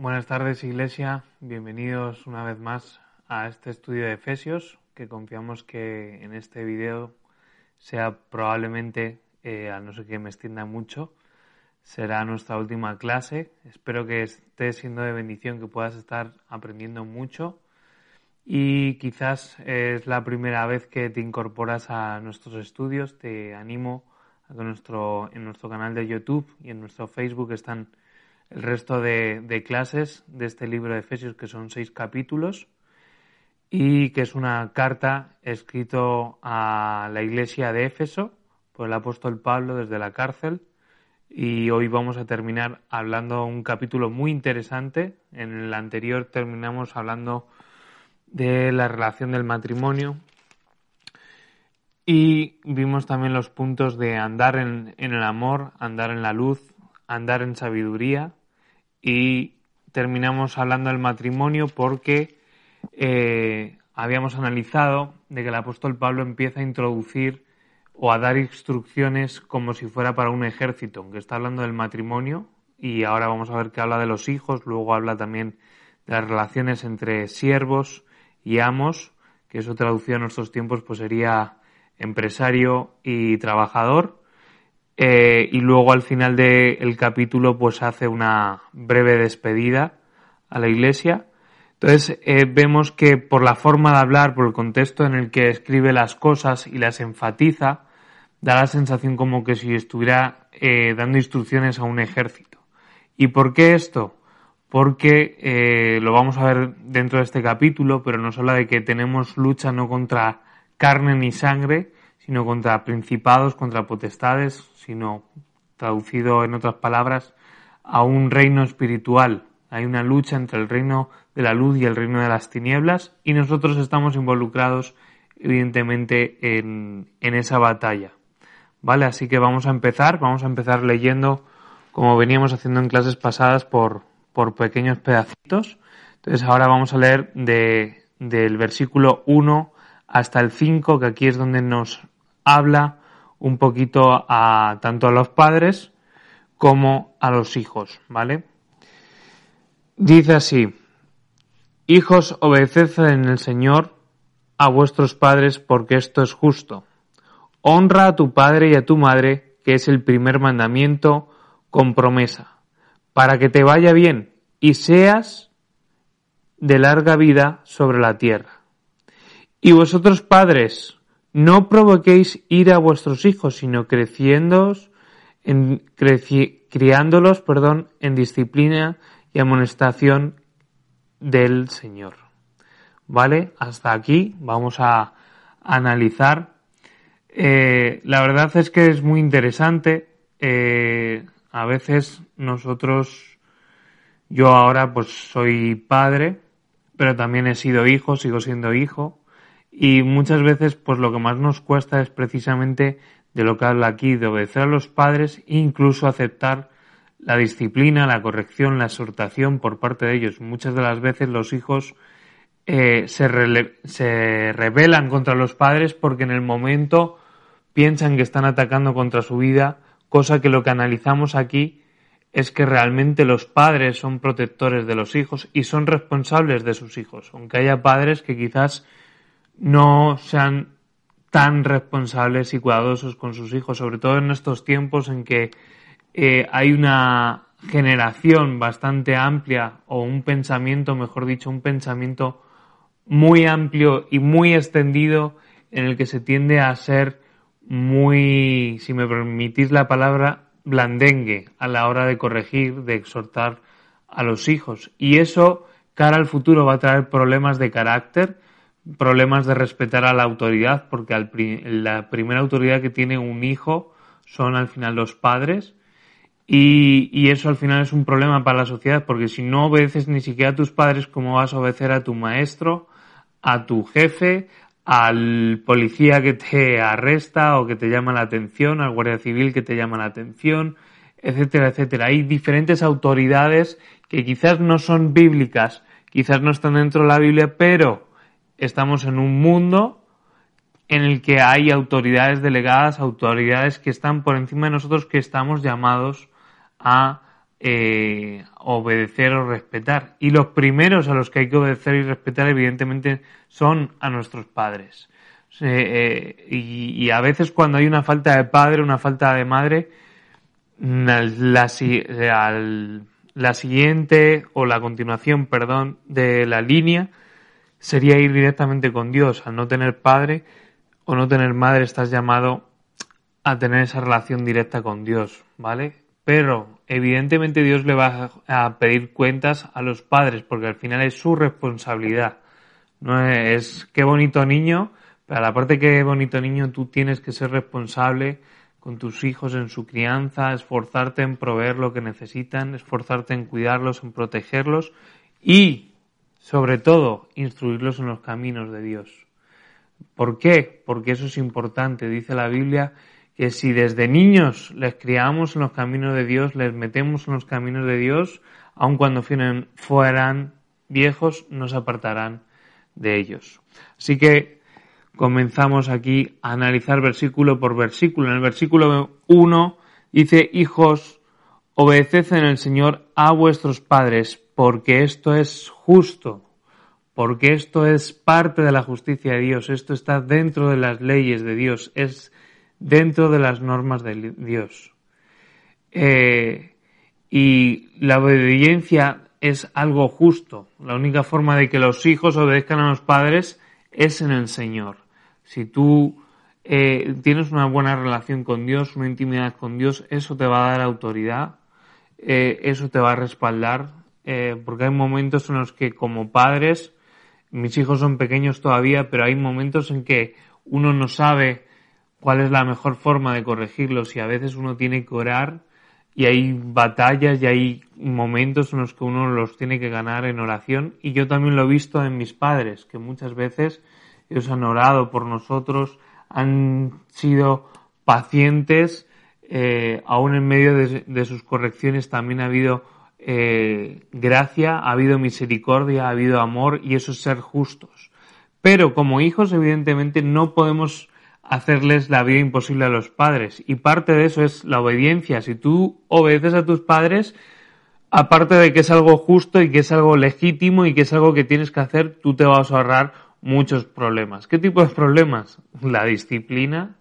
Buenas tardes Iglesia, bienvenidos una vez más a este estudio de Efesios, que confiamos que en este video sea probablemente, eh, a no ser que me extienda mucho, será nuestra última clase. Espero que esté siendo de bendición, que puedas estar aprendiendo mucho y quizás es la primera vez que te incorporas a nuestros estudios. Te animo a que nuestro, en nuestro canal de YouTube y en nuestro Facebook están el resto de, clases de este libro de Efesios, que son seis capítulos, y que es una carta escrito a la iglesia de Éfeso por el apóstol Pablo desde la cárcel. Y hoy vamos a terminar hablando un capítulo muy interesante. En el anterior terminamos hablando de la relación del matrimonio. Y vimos también los puntos de andar en el amor, andar en la luz, andar en sabiduría y terminamos hablando del matrimonio porque eh, habíamos analizado de que el apóstol Pablo empieza a introducir o a dar instrucciones como si fuera para un ejército, aunque está hablando del matrimonio y ahora vamos a ver que habla de los hijos, luego habla también de las relaciones entre siervos y amos, que eso traducido en nuestros tiempos pues sería empresario y trabajador eh, y luego al final del capítulo pues hace una breve despedida a la iglesia. Entonces eh, vemos que por la forma de hablar, por el contexto en el que escribe las cosas y las enfatiza, da la sensación como que si estuviera eh, dando instrucciones a un ejército. ¿Y por qué esto? Porque lo vamos a ver dentro de este capítulo, pero nos habla de que tenemos lucha no contra carne ni sangre, sino contra principados, contra potestades, sino traducido en otras palabras, a un reino espiritual. Hay una lucha entre el reino de la luz y el reino de las tinieblas y nosotros estamos involucrados evidentemente en, en esa batalla. ¿Vale? Así que vamos a empezar, vamos a empezar leyendo como veníamos haciendo en clases pasadas por, por pequeños pedacitos. Entonces ahora vamos a leer de, del versículo 1 hasta el 5, que aquí es donde nos habla un poquito a tanto a los padres como a los hijos, ¿vale? Dice así, Hijos, obedeced en el Señor a vuestros padres porque esto es justo. Honra a tu padre y a tu madre, que es el primer mandamiento con promesa, para que te vaya bien y seas de larga vida sobre la tierra. Y vosotros padres, no provoquéis ir a vuestros hijos, sino creciéndoos en, criándolos perdón, en disciplina y amonestación del Señor. ¿Vale? Hasta aquí vamos a analizar. Eh, la verdad es que es muy interesante. Eh, a veces nosotros, yo ahora pues soy padre, pero también he sido hijo, sigo siendo hijo. Y muchas veces, pues lo que más nos cuesta es precisamente de lo que habla aquí, de obedecer a los padres e incluso aceptar la disciplina, la corrección, la exhortación por parte de ellos. Muchas de las veces los hijos eh, se, se rebelan contra los padres porque en el momento piensan que están atacando contra su vida, cosa que lo que analizamos aquí es que realmente los padres son protectores de los hijos y son responsables de sus hijos, aunque haya padres que quizás no sean tan responsables y cuidadosos con sus hijos, sobre todo en estos tiempos en que eh, hay una generación bastante amplia o un pensamiento, mejor dicho, un pensamiento muy amplio y muy extendido en el que se tiende a ser muy, si me permitís la palabra, blandengue a la hora de corregir, de exhortar a los hijos. Y eso, cara al futuro, va a traer problemas de carácter, problemas de respetar a la autoridad, porque la primera autoridad que tiene un hijo son al final los padres. Y, y, eso al final es un problema para la sociedad, porque si no obedeces ni siquiera a tus padres, ¿cómo vas a obedecer a tu maestro, a tu jefe, al policía que te arresta o que te llama la atención, al guardia civil que te llama la atención, etcétera, etcétera? Hay diferentes autoridades que quizás no son bíblicas, quizás no están dentro de la Biblia, pero estamos en un mundo en el que hay autoridades delegadas, autoridades que están por encima de nosotros, que estamos llamados a eh, obedecer o respetar. Y los primeros a los que hay que obedecer y respetar, evidentemente, son a nuestros padres. Eh, y, a veces cuando hay una falta de padre, una falta de madre, la, la siguiente o la continuación, perdón, de la línea sería ir directamente con Dios. Al no tener padre o no tener madre, estás llamado a tener esa relación directa con Dios, ¿vale? Pero evidentemente Dios le va a pedir cuentas a los padres porque al final es su responsabilidad. No es qué bonito niño, pero a la parte que bonito niño tú tienes que ser responsable con tus hijos en su crianza, esforzarte en proveer lo que necesitan, esforzarte en cuidarlos, en protegerlos y, sobre todo, instruirlos en los caminos de Dios. ¿Por qué? Porque eso es importante. Dice la Biblia que si desde niños les criamos en los caminos de Dios, les metemos en los caminos de Dios, aun cuando fueran viejos, no se apartarán de ellos. Así que comenzamos aquí a analizar versículo por versículo. En el versículo 1 dice, hijos, obedeced en el Señor a vuestros padres, porque esto es justo, porque esto es parte de la justicia de Dios, esto está dentro de las leyes de Dios, es dentro de las normas de Dios. Eh, y la obediencia es algo justo. La única forma de que los hijos obedezcan a los padres es en el Señor. Si tú eh, tienes una buena relación con Dios, una intimidad con Dios, eso te va a dar autoridad, eh, eso te va a respaldar, porque hay momentos en los que como padres, mis hijos son pequeños todavía, pero hay momentos en que uno no sabe cuál es la mejor forma de corregirlos y a veces uno tiene que orar y hay batallas y hay momentos en los que uno los tiene que ganar en oración. Y yo también lo he visto en mis padres que muchas veces ellos han orado por nosotros han sido pacientes eh, aún en medio de, sus correcciones también ha habido eh, gracia, ha habido misericordia, ha habido amor y eso es ser justos. Pero como hijos, evidentemente, no podemos hacerles la vida imposible a los padres. Y parte de eso es la obediencia. Si tú obedeces a tus padres, aparte de que es algo justo y que es algo legítimo y que es algo que tienes que hacer, tú te vas a ahorrar muchos problemas. ¿Qué tipo de problemas? La disciplina,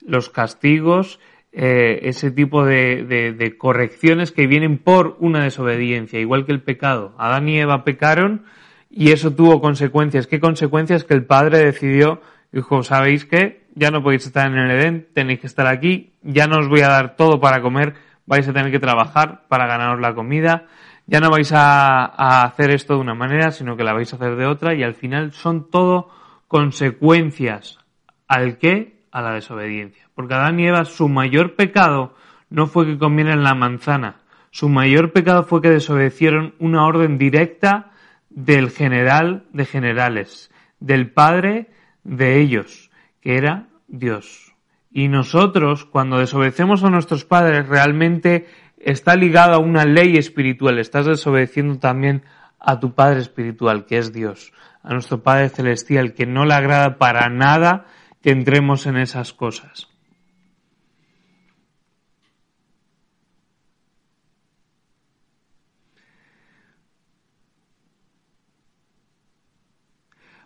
los castigos, eh, ese tipo de, de, correcciones que vienen por una desobediencia, igual que el pecado. Adán y Eva pecaron y eso tuvo consecuencias. ¿Qué consecuencias? Que el padre decidió, dijo, ¿sabéis qué? ya no podéis estar en el Edén, tenéis que estar aquí, ya no os voy a dar todo para comer, vais a tener que trabajar para ganaros la comida, ya no vais a, hacer esto de una manera, sino que la vais a hacer de otra y al final son todo consecuencias. ¿Al qué? A la desobediencia. Porque Adán y Eva, su mayor pecado no fue que comieran la manzana, su mayor pecado fue que desobedecieron una orden directa del general de generales, del padre de ellos que era Dios. Y nosotros, cuando desobedecemos a nuestros padres, realmente está ligado a una ley espiritual. Estás desobedeciendo también a tu Padre espiritual, que es Dios, a nuestro Padre celestial, que no le agrada para nada que entremos en esas cosas.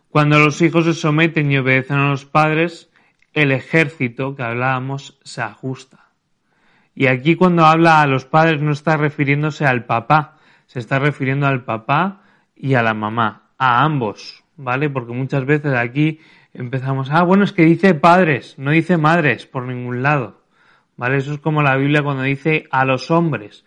Cuando los hijos se someten y obedecen a los padres, el ejército que hablábamos se ajusta. Y aquí cuando habla a los padres no está refiriéndose al papá, se está refiriendo al papá y a la mamá, a ambos, ¿vale? Porque muchas veces aquí empezamos, ah, bueno, es que dice padres, no dice madres por ningún lado, ¿vale? Eso es como la Biblia cuando dice a los hombres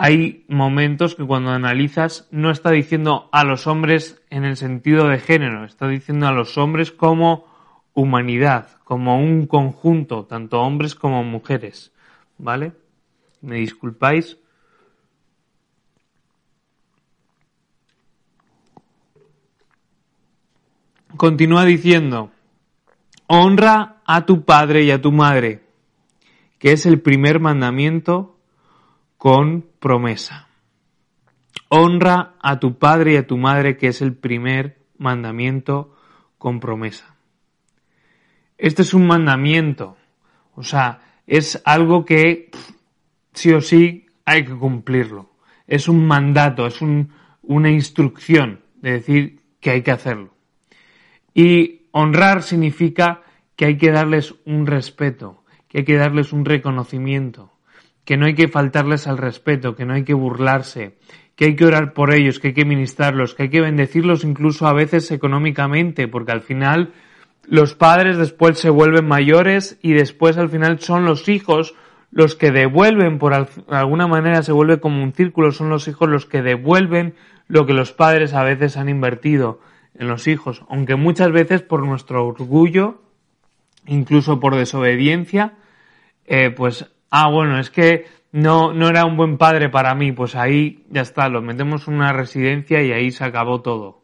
hay momentos que cuando analizas no está diciendo a los hombres en el sentido de género, está diciendo a los hombres como humanidad, como un conjunto, tanto hombres como mujeres. ¿Vale? ¿Me disculpáis? Continúa diciendo, honra a tu padre y a tu madre, que es el primer mandamiento con promesa. Honra a tu padre y a tu madre, que es el primer mandamiento con promesa. Este es un mandamiento, o sea, es algo que sí o sí hay que cumplirlo. Es un mandato, es una instrucción de decir que hay que hacerlo. Y honrar significa que hay que darles un respeto, que hay que darles un reconocimiento, que no hay que faltarles al respeto, que no hay que burlarse, que hay que orar por ellos, que hay que ministrarlos, que hay que bendecirlos incluso a veces económicamente, porque al final los padres después se vuelven mayores y después al final son los hijos los que devuelven, por alguna manera se vuelve como un círculo, son los hijos los que devuelven lo que los padres a veces han invertido en los hijos, aunque muchas veces por nuestro orgullo, incluso por desobediencia, eh, pues, ah, bueno, es que no, no era un buen padre para mí, pues ahí ya está, lo metemos en una residencia y ahí se acabó todo,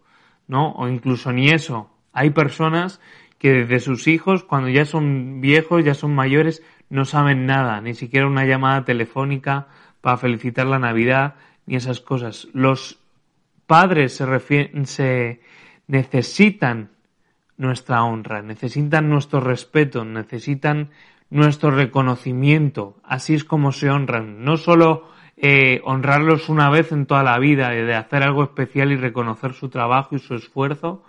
¿no? O incluso ni eso. Hay personas que desde sus hijos, cuando ya son viejos, ya son mayores, no saben nada, ni siquiera una llamada telefónica para felicitar la Navidad, ni esas cosas. Los padres se, se necesitan nuestra honra, necesitan nuestro respeto, necesitan nuestro reconocimiento. Así es como se honran. No solo eh, honrarlos una vez en toda la vida, de hacer algo especial y reconocer su trabajo y su esfuerzo,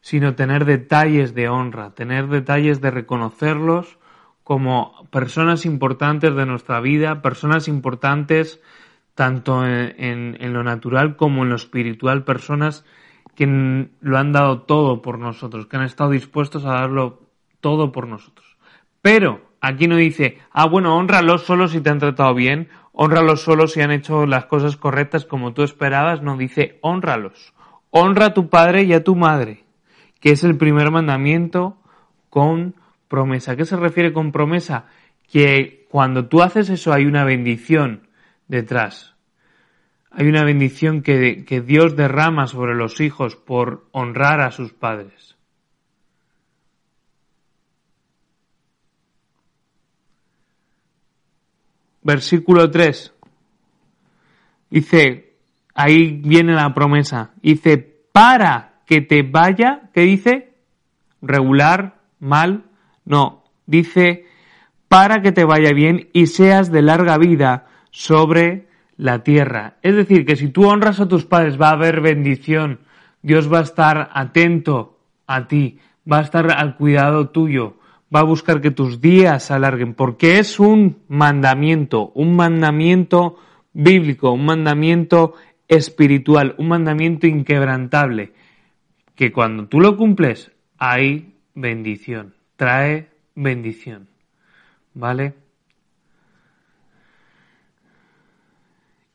sino tener detalles de honra, tener detalles de reconocerlos como personas importantes de nuestra vida, personas importantes tanto en, en lo natural como en lo espiritual, personas que lo han dado todo por nosotros, que han estado dispuestos a darlo todo por nosotros. Pero Aquí no dice, ah, bueno, honralos solo si te han tratado bien, honralos solo si han hecho las cosas correctas como tú esperabas, no, dice, honralos. Honra a tu padre y a tu madre, que es el primer mandamiento con promesa. ¿Qué se refiere con promesa? Que cuando tú haces eso hay una bendición detrás. Hay una bendición que, que Dios derrama sobre los hijos por honrar a sus padres. versículo 3. Dice, ahí viene la promesa. Dice, para que te vaya, ¿qué dice? Regular, mal, no. Dice, para que te vaya bien y seas de larga vida sobre la tierra. Es decir, que si tú honras a tus padres va a haber bendición. Dios va a estar atento a ti, va a estar al cuidado tuyo va a buscar que tus días se alarguen, porque es un mandamiento, un mandamiento bíblico, un mandamiento espiritual, un mandamiento inquebrantable, que cuando tú lo cumples hay bendición, trae bendición, ¿vale?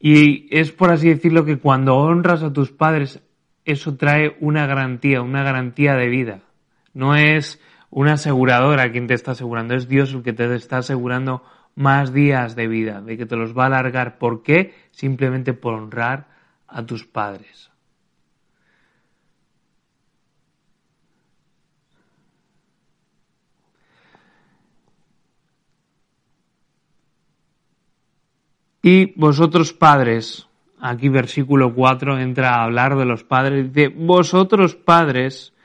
Y es por así decirlo que cuando honras a tus padres, eso trae una garantía, una garantía de vida. No es una aseguradora quien te está asegurando, es Dios el que te está asegurando más días de vida, de que te los va a alargar. ¿Por qué? Simplemente por honrar a tus padres. Y vosotros padres, aquí versículo 4 entra a hablar de los padres, dice, vosotros padres,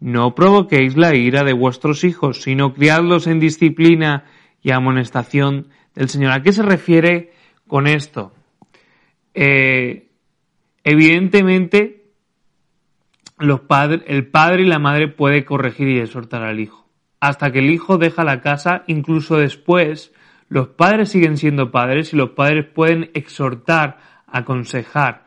no provoquéis la ira de vuestros hijos, sino criadlos en disciplina y amonestación del Señor. ¿A qué se refiere con esto? Eh, evidentemente, los el padre y la madre puede corregir y exhortar al hijo. Hasta que el hijo deja la casa, incluso después, los padres siguen siendo padres y los padres pueden exhortar, aconsejar,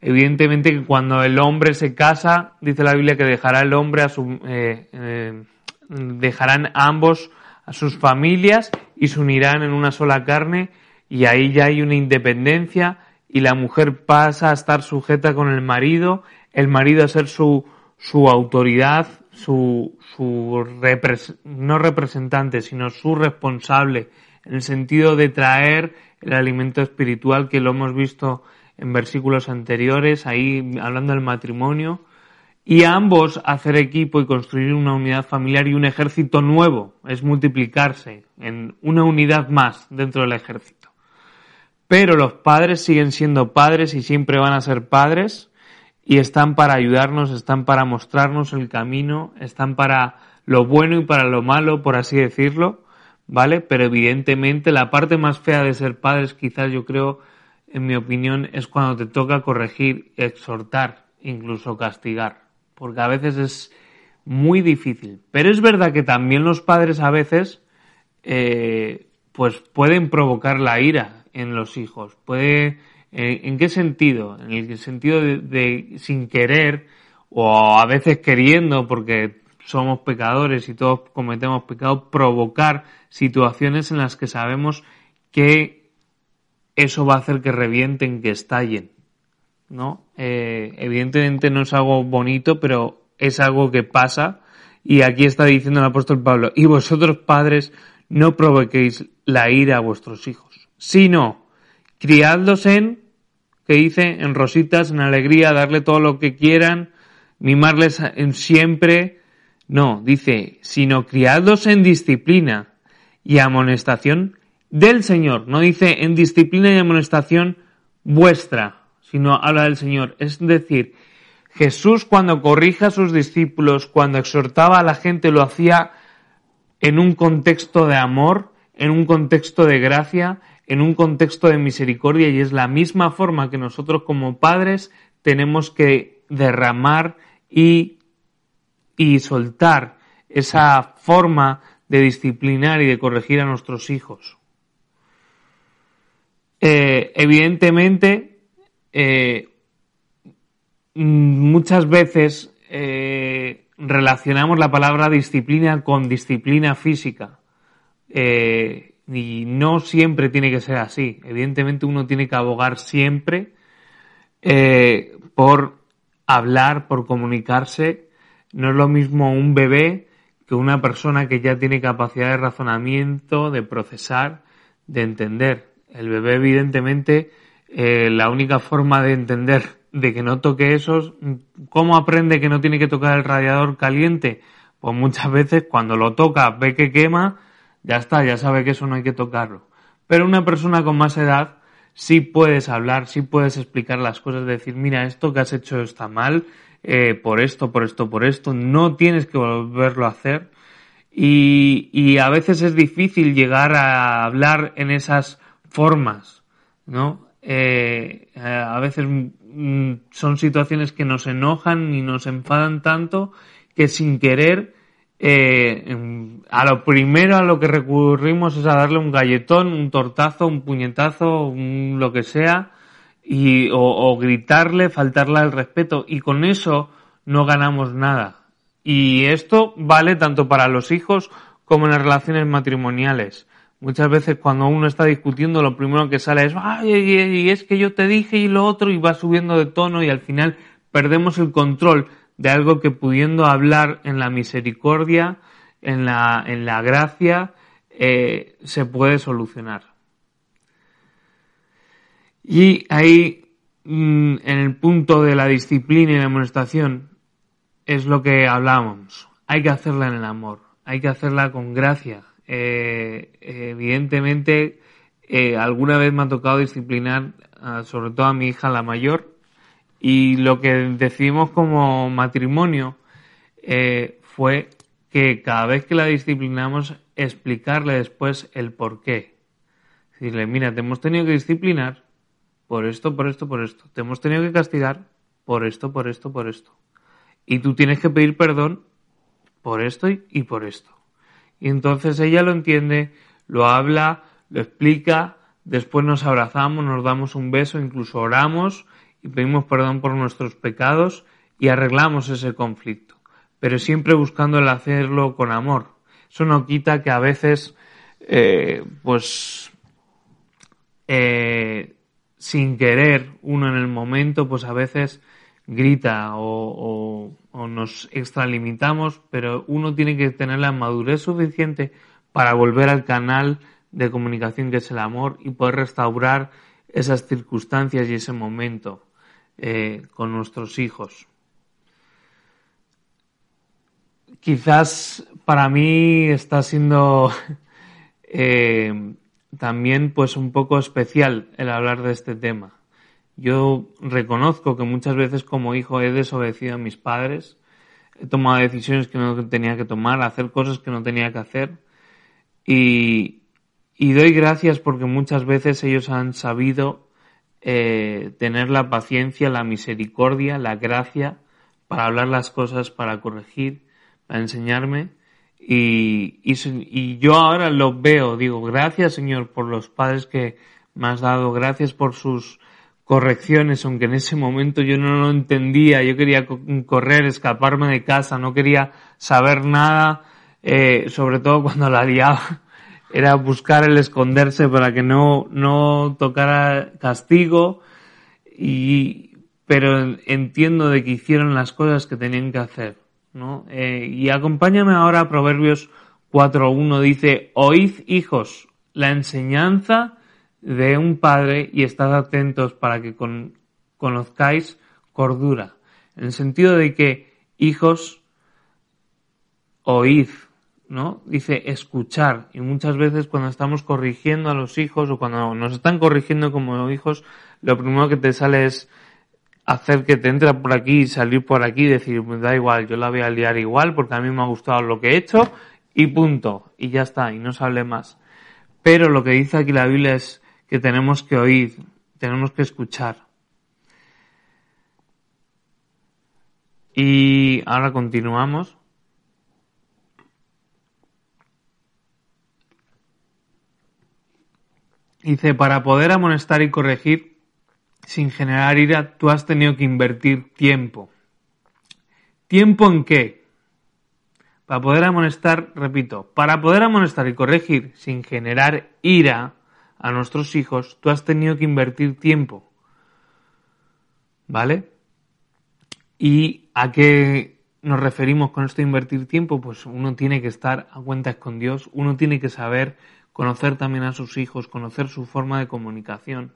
Evidentemente que cuando el hombre se casa, dice la Biblia que dejará el hombre a su, eh, eh, dejarán ambos a sus familias y se unirán en una sola carne y ahí ya hay una independencia y la mujer pasa a estar sujeta con el marido, el marido a ser su, su autoridad, su, su no representante, sino su responsable, en el sentido de traer el alimento espiritual que lo hemos visto en versículos anteriores, ahí hablando del matrimonio, y ambos hacer equipo y construir una unidad familiar y un ejército nuevo, es multiplicarse en una unidad más dentro del ejército. Pero los padres siguen siendo padres y siempre van a ser padres y están para ayudarnos, están para mostrarnos el camino, están para lo bueno y para lo malo, por así decirlo, ¿vale? Pero evidentemente la parte más fea de ser padres quizás yo creo en mi opinión, es cuando te toca corregir, exhortar, incluso castigar, porque a veces es muy difícil. Pero es verdad que también los padres a veces, eh, pues pueden provocar la ira en los hijos. Puede, eh, ¿en qué sentido? En el sentido de sin querer o a veces queriendo, porque somos pecadores y todos cometemos pecado, provocar situaciones en las que sabemos que eso va a hacer que revienten, que estallen. ¿no? Eh, evidentemente no es algo bonito, pero es algo que pasa. Y aquí está diciendo el apóstol Pablo, y vosotros padres no provoquéis la ira a vuestros hijos, sino criadlos en, que dice, en rositas, en alegría, darle todo lo que quieran, mimarles siempre, no, dice, sino criados en disciplina y amonestación del Señor. No dice en disciplina y amonestación vuestra, sino habla del Señor. Es decir, Jesús cuando corrija a sus discípulos, cuando exhortaba a la gente, lo hacía en un contexto de amor, en un contexto de gracia, en un contexto de misericordia y es la misma forma que nosotros como padres tenemos que derramar y y soltar esa forma de disciplinar y de corregir a nuestros hijos. Eh, evidentemente, eh, muchas veces eh, relacionamos la palabra disciplina con disciplina física. y no siempre tiene que ser así. Evidentemente uno tiene que abogar siempre por hablar, por comunicarse no es lo mismo un bebé que una persona que ya tiene capacidad de razonamiento, de procesar, de entender. El bebé, evidentemente, eh, la única forma de entender de que no toque eso, ¿cómo aprende que no tiene que tocar el radiador caliente? Pues muchas veces cuando lo toca, ve que quema, ya está, ya sabe que eso no hay que tocarlo. Pero una persona con más edad sí puedes hablar, sí puedes explicar las cosas, decir, mira, esto que has hecho está mal, eh, por esto, por esto, por esto, no tienes que volverlo a hacer. Y, a veces es difícil llegar a hablar en esas formas, ¿no? Eh, a veces mm, son situaciones que nos enojan y nos enfadan tanto que sin querer eh, a lo primero a lo que recurrimos es a darle un galletón, un tortazo, un puñetazo, un lo que sea, y, o, gritarle, faltarle al respeto, y con eso no ganamos nada. Y esto vale tanto para los hijos como en las relaciones matrimoniales. Muchas veces cuando uno está discutiendo lo primero que sale es, ay, y es que yo te dije y lo otro y va subiendo de tono y al final perdemos el control de algo que pudiendo hablar en la misericordia, en la, en la gracia, eh, se puede solucionar. Y ahí, mm, en el punto de la disciplina y la amonestación, es lo que hablamos. Hay que hacerla en el amor, hay que hacerla con gracia. Eh, evidentemente, eh, alguna vez me ha tocado disciplinar, sobre todo a mi hija la mayor, y lo que decidimos como matrimonio eh, fue que cada vez que la disciplinamos, explicarle después el por qué. Decirle, mira, te hemos tenido que disciplinar por esto, por esto, por esto. Te hemos tenido que castigar por esto, por esto, por esto. Y tú tienes que pedir perdón por esto y por esto. Y entonces ella lo entiende, lo habla, lo explica, después nos abrazamos, nos damos un beso, incluso oramos y pedimos perdón por nuestros pecados y arreglamos ese conflicto. Pero siempre buscando el hacerlo con amor. Eso no quita que a veces, eh, pues, eh, sin querer uno en el momento, pues a veces grita o, nos extralimitamos, pero uno tiene que tener la madurez suficiente para volver al canal de comunicación que es el amor y poder restaurar esas circunstancias y ese momento eh, con nuestros hijos. Quizás para mí está siendo eh, también pues un poco especial el hablar de este tema. Yo reconozco que muchas veces como hijo he desobedecido a mis padres, he tomado decisiones que no tenía que tomar, hacer cosas que no tenía que hacer y, doy gracias porque muchas veces ellos han sabido eh, tener la paciencia, la misericordia, la gracia para hablar las cosas, para corregir, para enseñarme. Y, y, yo ahora lo veo, digo, gracias Señor por los padres que me has dado, gracias por sus correcciones, aunque en ese momento yo no lo entendía, yo quería correr, escaparme de casa, no quería saber nada, eh, sobre todo cuando la liaba, era buscar el esconderse para que no, no tocara castigo, y, pero entiendo de que hicieron las cosas que tenían que hacer, Eh, y acompáñame ahora a Proverbios 4.1, dice, oíd hijos, la enseñanza de un padre y estad atentos para que conozcáis cordura. En el sentido de que, hijos, oíd, ¿no? Dice escuchar. Y muchas veces cuando estamos corrigiendo a los hijos o cuando nos están corrigiendo como hijos, lo primero que te sale es hacer que te entra por aquí y salir por aquí y decir, me da igual, yo la voy a liar igual porque a mí me ha gustado lo que he hecho y punto. Y ya está, y no se hable más. Pero lo que dice aquí la Biblia es que tenemos que oír, tenemos que escuchar. Y ahora continuamos. Dice, para poder amonestar y corregir sin generar ira, tú has tenido que invertir tiempo. ¿Tiempo en qué? Para poder amonestar, repito, para poder amonestar y corregir sin generar ira, a nuestros hijos, tú has tenido que invertir tiempo. ¿Vale? ¿Y a qué nos referimos con esto de invertir tiempo? Pues uno tiene que estar a cuentas con Dios, uno tiene que saber conocer también a sus hijos, conocer su forma de comunicación,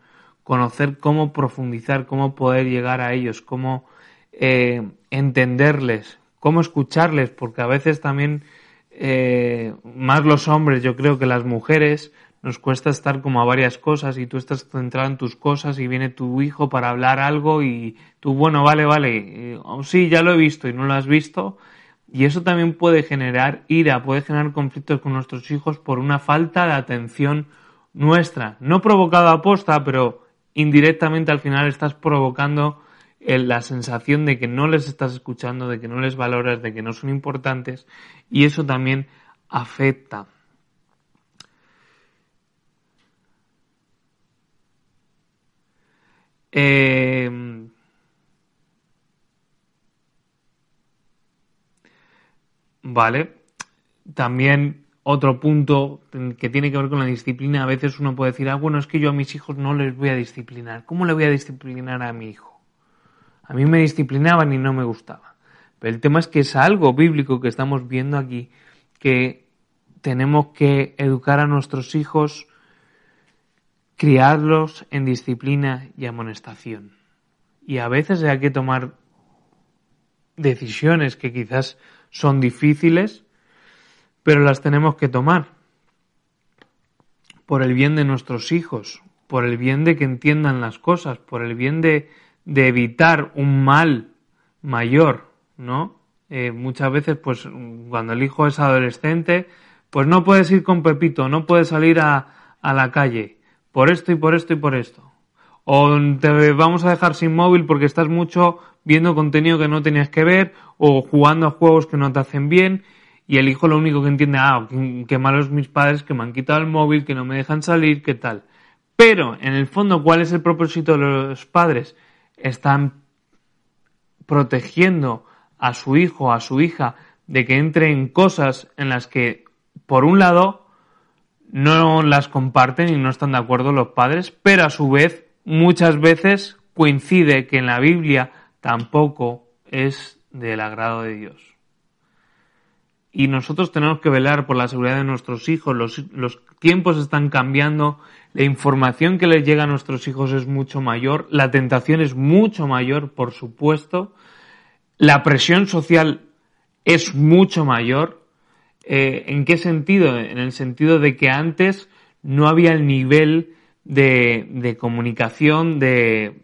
conocer cómo profundizar, cómo poder llegar a ellos, cómo eh, entenderles, cómo escucharles, porque a veces también, eh, más los hombres, yo creo que las mujeres, nos cuesta estar como a varias cosas y tú estás centrado en tus cosas y viene tu hijo para hablar algo y tú, bueno, vale, vale, eh, sí, ya lo he visto y no lo has visto. Y eso también puede generar ira, puede generar conflictos con nuestros hijos por una falta de atención nuestra. No provocado a posta, pero indirectamente al final estás provocando eh, la sensación de que no les estás escuchando, de que no les valoras, de que no son importantes y eso también afecta. Eh, vale. También otro punto que tiene que ver con la disciplina. A veces uno puede decir, ah, bueno, es que yo a mis hijos no les voy a disciplinar. ¿Cómo le voy a disciplinar a mi hijo? A mí me disciplinaban y no me gustaba. Pero el tema es que es algo bíblico que estamos viendo aquí, que tenemos que educar a nuestros hijos criarlos en disciplina y amonestación. Y a veces hay que tomar decisiones que quizás son difíciles, pero las tenemos que tomar por el bien de nuestros hijos, por el bien de que entiendan las cosas, por el bien de, de evitar un mal mayor, ¿no? Eh, muchas veces, pues, cuando el hijo es adolescente, pues no puedes ir con Pepito, no puedes salir a, a la calle por esto y por esto y por esto. O te vamos a dejar sin móvil porque estás mucho viendo contenido que no tenías que ver o jugando a juegos que no te hacen bien y el hijo lo único que entiende, ah, qué malos mis padres que me han quitado el móvil, que no me dejan salir, qué tal. Pero, en el fondo, ¿cuál es el propósito de los padres? Están protegiendo a su hijo, a su hija, de que entre en cosas en las que, por un lado, no las comparten y no están de acuerdo los padres, pero a su vez muchas veces coincide que en la Biblia tampoco es del agrado de Dios. Y nosotros tenemos que velar por la seguridad de nuestros hijos, los, los tiempos están cambiando, la información que les llega a nuestros hijos es mucho mayor, la tentación es mucho mayor, por supuesto, la presión social es mucho mayor, eh, ¿En qué sentido? En el sentido de que antes no había el nivel de, comunicación de,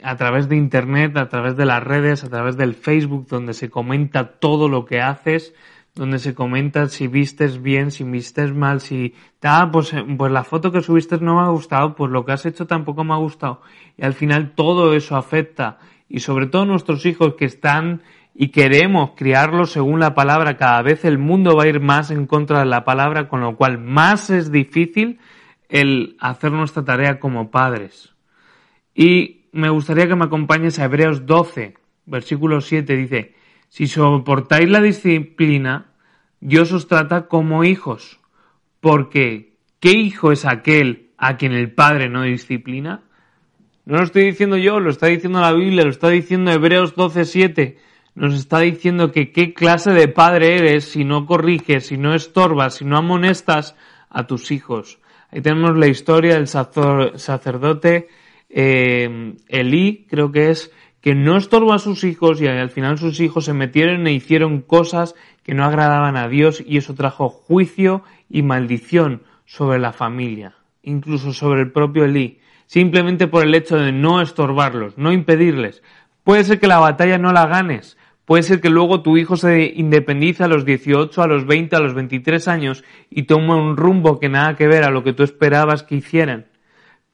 a través de Internet, a través de las redes, a través del Facebook, donde se comenta todo lo que haces, donde se comenta si vistes bien, si vistes mal, si, ah, pues, pues la foto que subiste no me ha gustado, pues lo que has hecho tampoco me ha gustado. Y al final todo eso afecta. Y sobre todo nuestros hijos que están y queremos criarlos según la palabra, cada vez el mundo va a ir más en contra de la palabra, con lo cual más es difícil el hacer nuestra tarea como padres. Y me gustaría que me acompañes a Hebreos 12, versículo 7, dice, si soportáis la disciplina, Dios os trata como hijos, porque ¿qué hijo es aquel a quien el Padre no disciplina? No lo estoy diciendo yo, lo está diciendo la Biblia, lo está diciendo Hebreos 12:7. Nos está diciendo que qué clase de padre eres si no corriges, si no estorbas, si no amonestas a tus hijos. Ahí tenemos la historia del sacerdote eh, Elí, creo que es, que no estorbó a sus hijos y al final sus hijos se metieron e hicieron cosas que no agradaban a Dios y eso trajo juicio y maldición sobre la familia, incluso sobre el propio Elí, simplemente por el hecho de no estorbarlos, no impedirles. Puede ser que la batalla no la ganes, puede ser que luego tu hijo se independice a los 18, a los 20, a los 23 años y tome un rumbo que nada que ver a lo que tú esperabas que hicieran.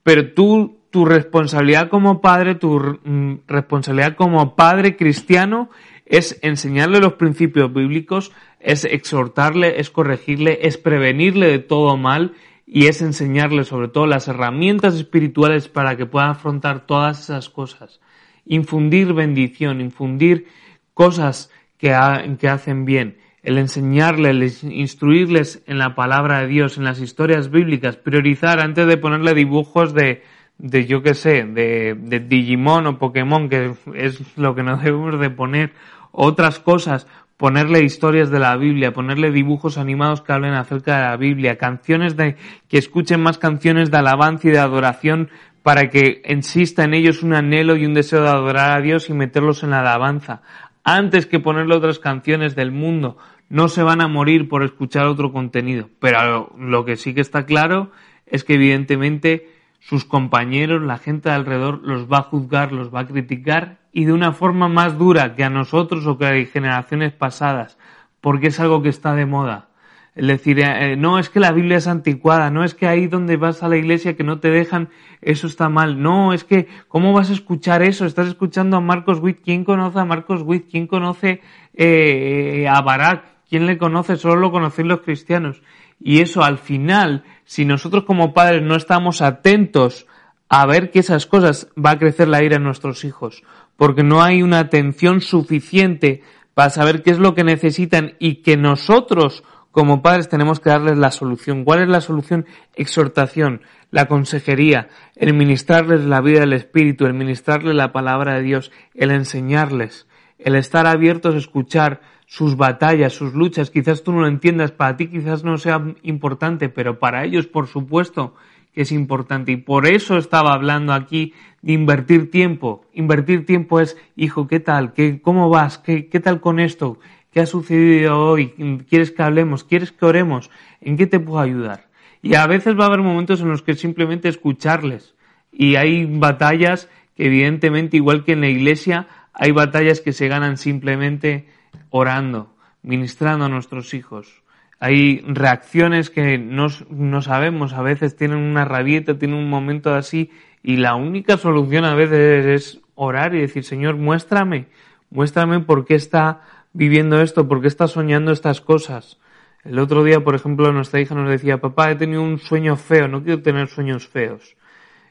Pero tú tu responsabilidad como padre, tu mm, responsabilidad como padre cristiano es enseñarle los principios bíblicos, es exhortarle, es corregirle, es prevenirle de todo mal y es enseñarle sobre todo las herramientas espirituales para que pueda afrontar todas esas cosas. Infundir bendición, infundir cosas que, hacen bien, el enseñarles, instruirles en la palabra de Dios, en las historias bíblicas, priorizar antes de ponerle dibujos de, de yo qué sé, de, de Digimon o Pokémon, que es lo que no debemos de poner, otras cosas, ponerle historias de la Biblia, ponerle dibujos animados que hablen acerca de la Biblia, canciones de, que escuchen más canciones de alabanza y de adoración para que insista en ellos un anhelo y un deseo de adorar a Dios y meterlos en la alabanza. Antes que ponerle otras canciones del mundo, no se van a morir por escuchar otro contenido. Pero lo que sí que está claro es que evidentemente sus compañeros, la gente de alrededor los va a juzgar, los va a criticar y de una forma más dura que a nosotros o que a generaciones pasadas, porque es algo que está de moda. Es decir, eh, no es que la Biblia es anticuada, no es que ahí donde vas a la iglesia que no te dejan, eso está mal. No, es que, ¿cómo vas a escuchar eso? Estás escuchando a Marcos Witt. ¿Quién conoce a Marcos Witt? ¿Quién conoce eh, a Barak? ¿Quién le conoce? Solo lo conocen los cristianos. Y eso al final, si nosotros como padres no estamos atentos a ver que esas cosas va a crecer la ira en nuestros hijos, porque no hay una atención suficiente para saber qué es lo que necesitan y que nosotros como padres tenemos que darles la solución. ¿Cuál es la solución? Exhortación, la consejería, el ministrarles la vida del Espíritu, el ministrarles la palabra de Dios, el enseñarles, el estar abiertos a escuchar sus batallas, sus luchas, quizás tú no lo entiendas, para ti quizás no sea importante, pero para ellos por supuesto que es importante. Y por eso estaba hablando aquí de invertir tiempo. Invertir tiempo es, hijo, ¿qué tal? ¿Qué, ¿Cómo vas? ¿Qué, ¿Qué tal con esto? ¿Qué ha sucedido hoy? ¿Quieres que hablemos? ¿Quieres que oremos? ¿En qué te puedo ayudar? Y a veces va a haber momentos en los que simplemente escucharles. Y hay batallas que evidentemente, igual que en la iglesia, hay batallas que se ganan simplemente orando, ministrando a nuestros hijos. Hay reacciones que no, no sabemos, a veces tienen una rabieta, tienen un momento así, y la única solución a veces es orar y decir, Señor, muéstrame, muéstrame por qué está viviendo esto, por qué está soñando estas cosas. El otro día, por ejemplo, nuestra hija nos decía, papá, he tenido un sueño feo, no quiero tener sueños feos.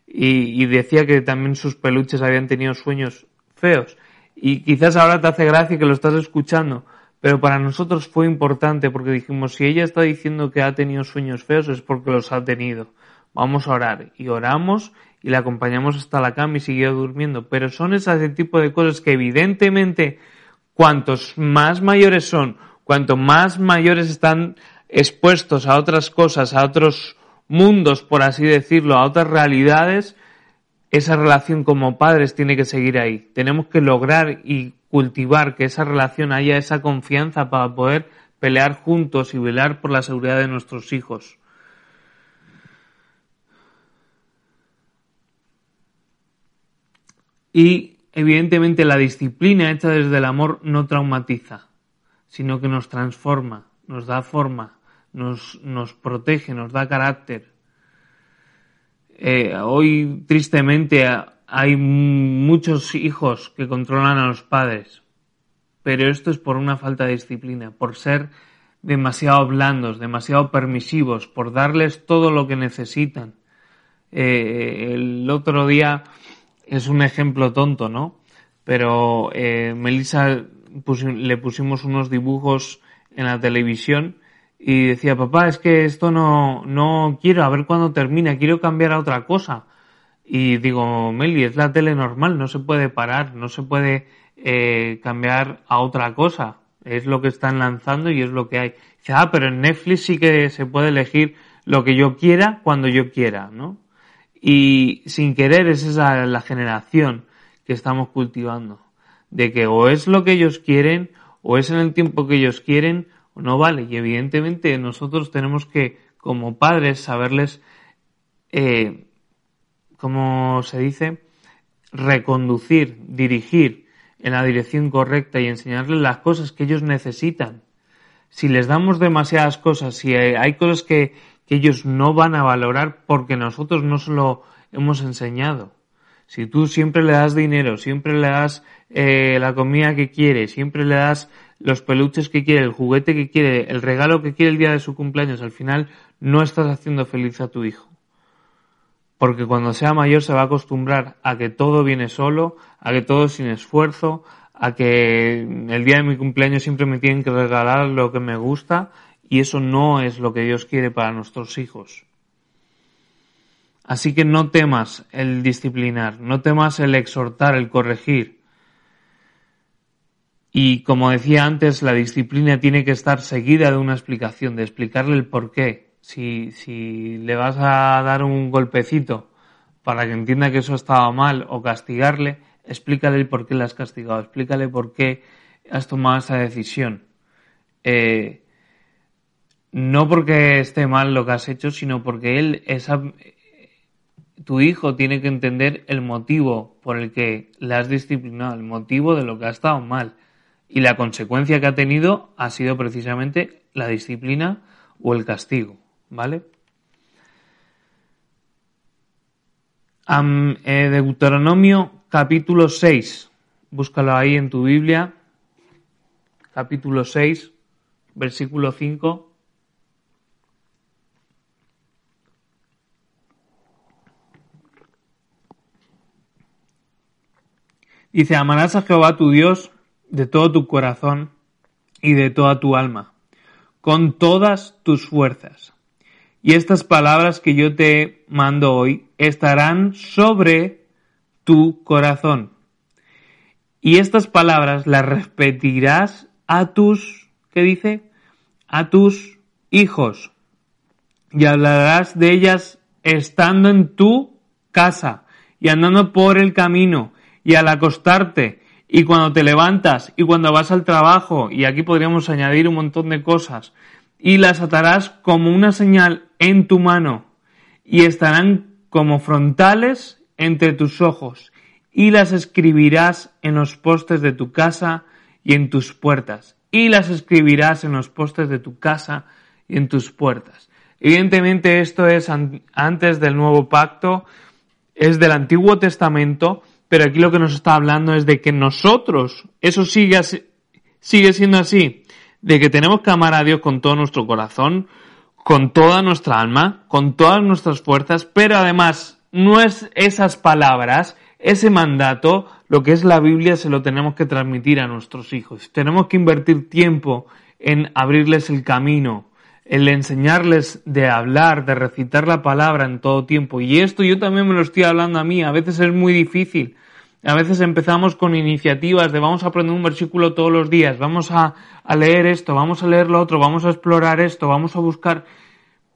Y, y decía que también sus peluches habían tenido sueños feos. Y quizás ahora te hace gracia que lo estás escuchando, pero para nosotros fue importante porque dijimos, si ella está diciendo que ha tenido sueños feos es porque los ha tenido. Vamos a orar. Y oramos y la acompañamos hasta la cama y siguió durmiendo. Pero son ese tipo de cosas que evidentemente cuantos más mayores son, cuanto más mayores están expuestos a otras cosas, a otros mundos, por así decirlo, a otras realidades, esa relación como padres tiene que seguir ahí. Tenemos que lograr y cultivar que esa relación haya esa confianza para poder pelear juntos y velar por la seguridad de nuestros hijos. Y evidentemente la disciplina hecha desde el amor no traumatiza. sino que nos transforma, nos da forma, nos, nos protege, nos da carácter. Eh, hoy, tristemente, hay muchos hijos que controlan a los padres, pero esto es por una falta de disciplina, por ser demasiado blandos, demasiado permisivos, por darles todo lo que necesitan. Eh, el otro día es un ejemplo tonto, ¿no? Pero eh, Melissa le pusimos unos dibujos en la televisión y decía, papá, es que esto no, no quiero, a ver cuándo termina, quiero cambiar a otra cosa. Y digo, Meli, es la tele normal, no se puede parar, no se puede eh, cambiar a otra cosa. Es lo que están lanzando y es lo que hay. Dice, ah, pero en Netflix sí que se puede elegir lo que yo quiera cuando yo quiera, ¿no? Y sin querer es esa la generación que estamos cultivando. De que o es lo que ellos quieren, o es en el tiempo que ellos quieren, no vale. Y evidentemente nosotros tenemos que, como padres, saberles eh, como se dice, reconducir, dirigir en la dirección correcta y enseñarles las cosas que ellos necesitan. Si les damos demasiadas cosas, si hay cosas que, ellos no van a valorar porque nosotros no se lo hemos enseñado. Si tú siempre le das dinero, siempre le das eh, la comida que quiere, siempre le das los peluches que quiere, el juguete que quiere, el regalo que quiere el día de su cumpleaños, al final no estás haciendo feliz a tu hijo porque cuando sea mayor se va a acostumbrar a que todo viene solo, a que todo es sin esfuerzo, a que el día de mi cumpleaños siempre me tienen que regalar lo que me gusta y eso no es lo que Dios quiere para nuestros hijos. Así que no temas el disciplinar, no temas el exhortar, el corregir. Y como decía antes, la disciplina tiene que estar seguida de una explicación, de explicarle el por qué, si, si le vas a dar un golpecito para que entienda que eso estaba mal o castigarle, explícale el por qué le has castigado, explícale por qué has tomado esa decisión. Eh, no porque esté mal lo que has hecho, sino porque él, esa, tu hijo tiene que entender el motivo por el que le has disciplinado, el motivo de lo que ha estado mal. Y la consecuencia que ha tenido ha sido precisamente la disciplina o el castigo. ¿vale? Eh, Deuteronomio capítulo 6, búscalo ahí en tu Biblia, capítulo 6, versículo 5. Dice, amarás a Jehová tu Dios de todo tu corazón y de toda tu alma, con todas tus fuerzas y estas palabras que yo te mando hoy estarán sobre tu corazón. Y estas palabras las repetirás a tus, ¿qué dice? A tus hijos. Y hablarás de ellas estando en tu casa y andando por el camino y al acostarte y cuando te levantas y cuando vas al trabajo y aquí podríamos añadir un montón de cosas y las atarás como una señal en tu mano y estarán como frontales entre tus ojos y las escribirás en los postes de tu casa y en tus puertas y las escribirás en los postes de tu casa y en tus puertas. Evidentemente esto es antes del nuevo pacto, es del Antiguo Testamento, pero aquí lo que nos está hablando es de que nosotros, eso sigue, sigue siendo así, de que tenemos que amar a Dios con todo nuestro corazón, con toda nuestra alma, con todas nuestras fuerzas, pero además no es esas palabras, ese mandato, lo que es la Biblia se lo tenemos que transmitir a nuestros hijos. Tenemos que invertir tiempo en abrirles el camino, en enseñarles de hablar, de recitar la palabra en todo tiempo. Y esto yo también me lo estoy hablando a mí, a veces es muy difícil. A veces empezamos con iniciativas de vamos a aprender un versículo todos los días, vamos a, leer esto, vamos a leer lo otro, vamos a explorar esto, vamos a buscar.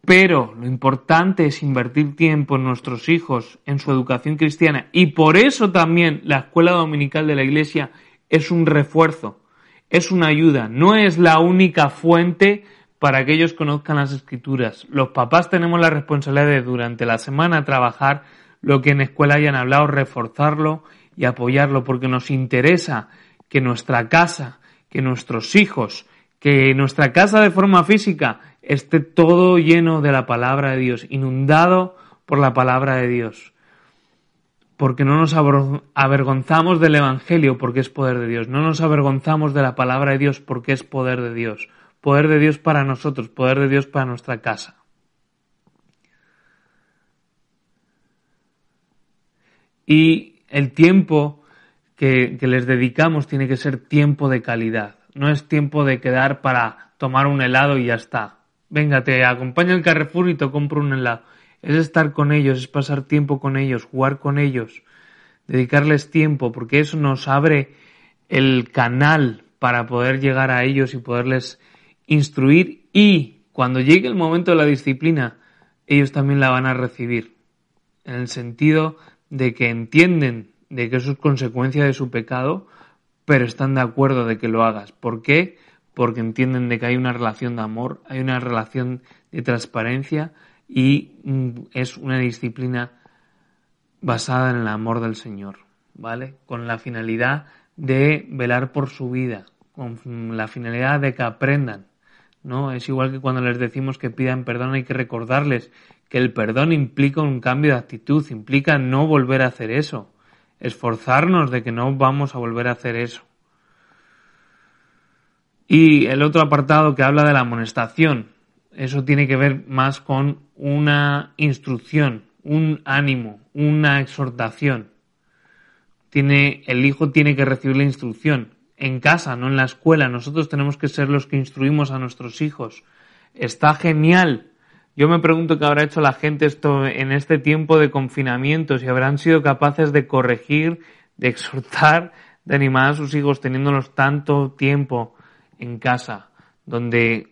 Pero lo importante es invertir tiempo en nuestros hijos, en su educación cristiana. Y por eso también la escuela dominical de la iglesia es un refuerzo, es una ayuda, no es la única fuente para que ellos conozcan las escrituras. Los papás tenemos la responsabilidad de durante la semana trabajar lo que en escuela hayan hablado, reforzarlo y apoyarlo porque nos interesa que nuestra casa, que nuestros hijos, que nuestra casa de forma física esté todo lleno de la palabra de Dios, inundado por la palabra de Dios. Porque no nos avergonzamos del Evangelio porque es poder de Dios. No nos avergonzamos de la palabra de Dios porque es poder de Dios. Poder de Dios para nosotros, poder de Dios para nuestra casa. Y el tiempo que, les dedicamos tiene que ser tiempo de calidad. No es tiempo de quedar para tomar un helado y ya está. Venga, te acompaña el Carrefour y te compro un helado. Es estar con ellos, es pasar tiempo con ellos, jugar con ellos, dedicarles tiempo, porque eso nos abre el canal para poder llegar a ellos y poderles instruir y cuando llegue el momento de la disciplina, ellos también la van a recibir. En el sentido de que entienden de que eso es consecuencia de su pecado, pero están de acuerdo de que lo hagas. ¿Por qué? Porque entienden de que hay una relación de amor, hay una relación de transparencia y mm, es una disciplina basada en el amor del Señor, ¿vale? Con la finalidad de velar por su vida, con la finalidad de que aprendan, ¿no? Es igual que cuando les decimos que pidan perdón, hay que recordarles que el perdón implica un cambio de actitud, implica no volver a hacer eso, esforzarnos de que no vamos a volver a hacer eso. Y el otro apartado que habla de la amonestación, eso tiene que ver más con una instrucción, un ánimo, una exhortación. Tiene, el hijo tiene que recibir la instrucción en casa, no en la escuela. Nosotros tenemos que ser los que instruimos a nuestros hijos. Está genial yo me pregunto qué habrá hecho la gente esto en este tiempo de confinamiento, si habrán sido capaces de corregir, de exhortar, de animar a sus hijos teniéndolos tanto tiempo en casa, donde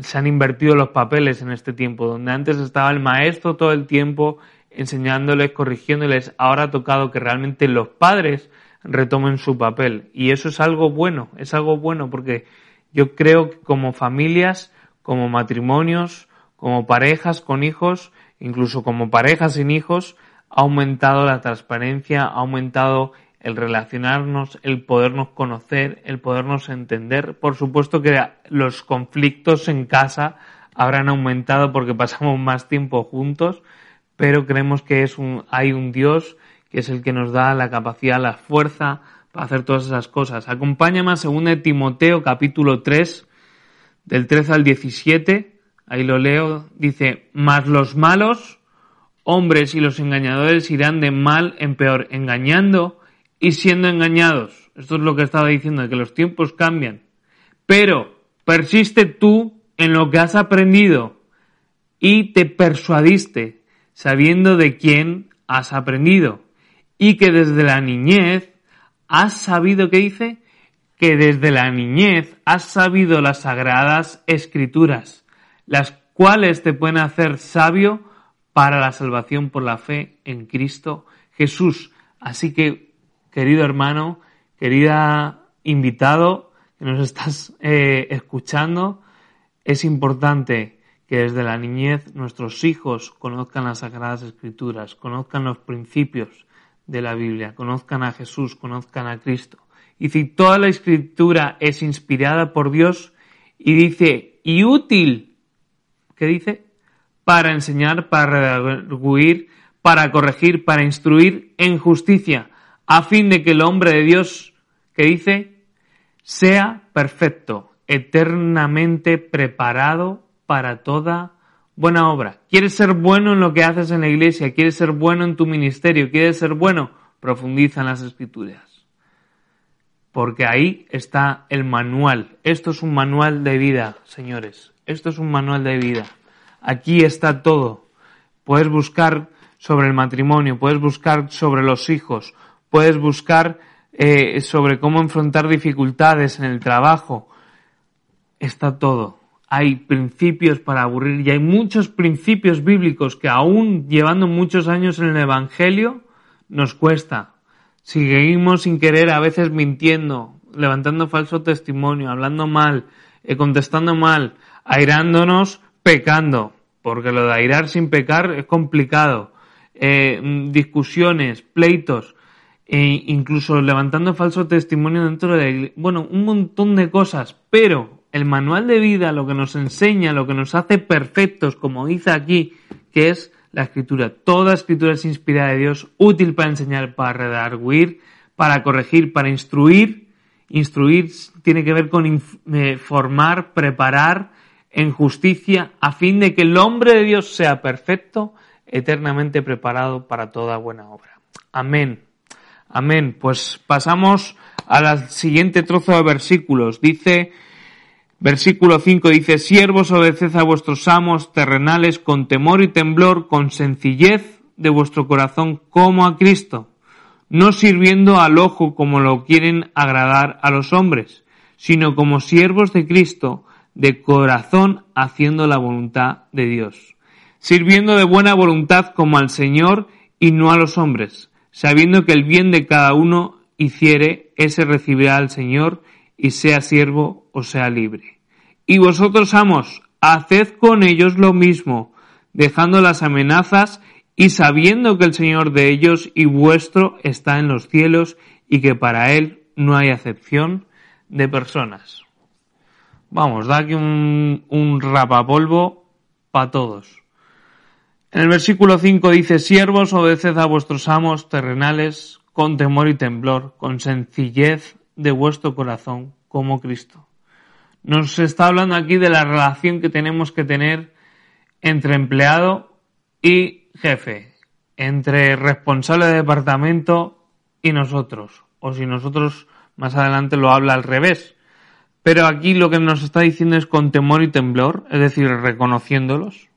se han invertido los papeles en este tiempo, donde antes estaba el maestro todo el tiempo enseñándoles, corrigiéndoles, ahora ha tocado que realmente los padres retomen su papel. Y eso es algo bueno, es algo bueno porque yo creo que como familias, como matrimonios, como parejas con hijos, incluso como parejas sin hijos, ha aumentado la transparencia, ha aumentado el relacionarnos, el podernos conocer, el podernos entender. Por supuesto que los conflictos en casa habrán aumentado porque pasamos más tiempo juntos, pero creemos que es un, hay un Dios que es el que nos da la capacidad, la fuerza para hacer todas esas cosas. Acompáñame a 2 Timoteo capítulo 3, del 13 al 17 ahí lo leo, dice, mas los malos hombres y los engañadores irán de mal en peor, engañando y siendo engañados. Esto es lo que estaba diciendo, que los tiempos cambian. Pero persiste tú en lo que has aprendido y te persuadiste, sabiendo de quién has aprendido, y que desde la niñez has sabido, ¿qué dice? Que desde la niñez has sabido las sagradas escrituras las cuales te pueden hacer sabio para la salvación por la fe en Cristo Jesús. Así que, querido hermano, querida invitado que nos estás eh, escuchando, es importante que desde la niñez nuestros hijos conozcan las Sagradas Escrituras, conozcan los principios de la Biblia, conozcan a Jesús, conozcan a Cristo. Y si toda la Escritura es inspirada por Dios y dice, y útil ¿Qué dice? Para enseñar, para redarguir, para corregir, para instruir en justicia, a fin de que el hombre de Dios, que dice, sea perfecto, eternamente preparado para toda buena obra. ¿Quieres ser bueno en lo que haces en la iglesia? ¿Quieres ser bueno en tu ministerio? ¿Quieres ser bueno? Profundiza en las escrituras. Porque ahí está el manual. Esto es un manual de vida, señores. Esto es un manual de vida. Aquí está todo. Puedes buscar sobre el matrimonio, puedes buscar sobre los hijos, puedes buscar eh, sobre cómo enfrentar dificultades en el trabajo. Está todo. Hay principios para aburrir y hay muchos principios bíblicos que aún llevando muchos años en el Evangelio nos cuesta. Seguimos sin querer, a veces mintiendo, levantando falso testimonio, hablando mal, eh, contestando mal, airándonos, pecando, porque lo de airar sin pecar es complicado. Eh, discusiones, pleitos, e incluso levantando falso testimonio dentro de la iglesia. Bueno, un montón de cosas, pero el manual de vida, lo que nos enseña, lo que nos hace perfectos, como dice aquí, que es la escritura. Toda escritura es inspirada de Dios, útil para enseñar, para redarguir, para corregir, para instruir. Instruir tiene que ver con eh, formar, preparar en justicia, a fin de que el hombre de Dios sea perfecto, eternamente preparado para toda buena obra. Amén. Amén. Pues pasamos al siguiente trozo de versículos. Dice, versículo 5 dice, siervos obedeced a vuestros amos terrenales con temor y temblor, con sencillez de vuestro corazón como a Cristo, no sirviendo al ojo como lo quieren agradar a los hombres, sino como siervos de Cristo, de corazón haciendo la voluntad de Dios, sirviendo de buena voluntad como al Señor y no a los hombres, sabiendo que el bien de cada uno hiciere, ese recibirá al Señor, y sea siervo o sea libre. Y vosotros, amos, haced con ellos lo mismo, dejando las amenazas y sabiendo que el Señor de ellos y vuestro está en los cielos y que para Él no hay acepción de personas. Vamos, da aquí un, un rapapolvo para todos. En el versículo 5 dice, siervos, obedeced a vuestros amos terrenales con temor y temblor, con sencillez de vuestro corazón, como Cristo. Nos está hablando aquí de la relación que tenemos que tener entre empleado y jefe, entre responsable de departamento y nosotros, o si nosotros más adelante lo habla al revés. Pero aquí lo que nos está diciendo es con temor y temblor, es decir, reconociéndolos,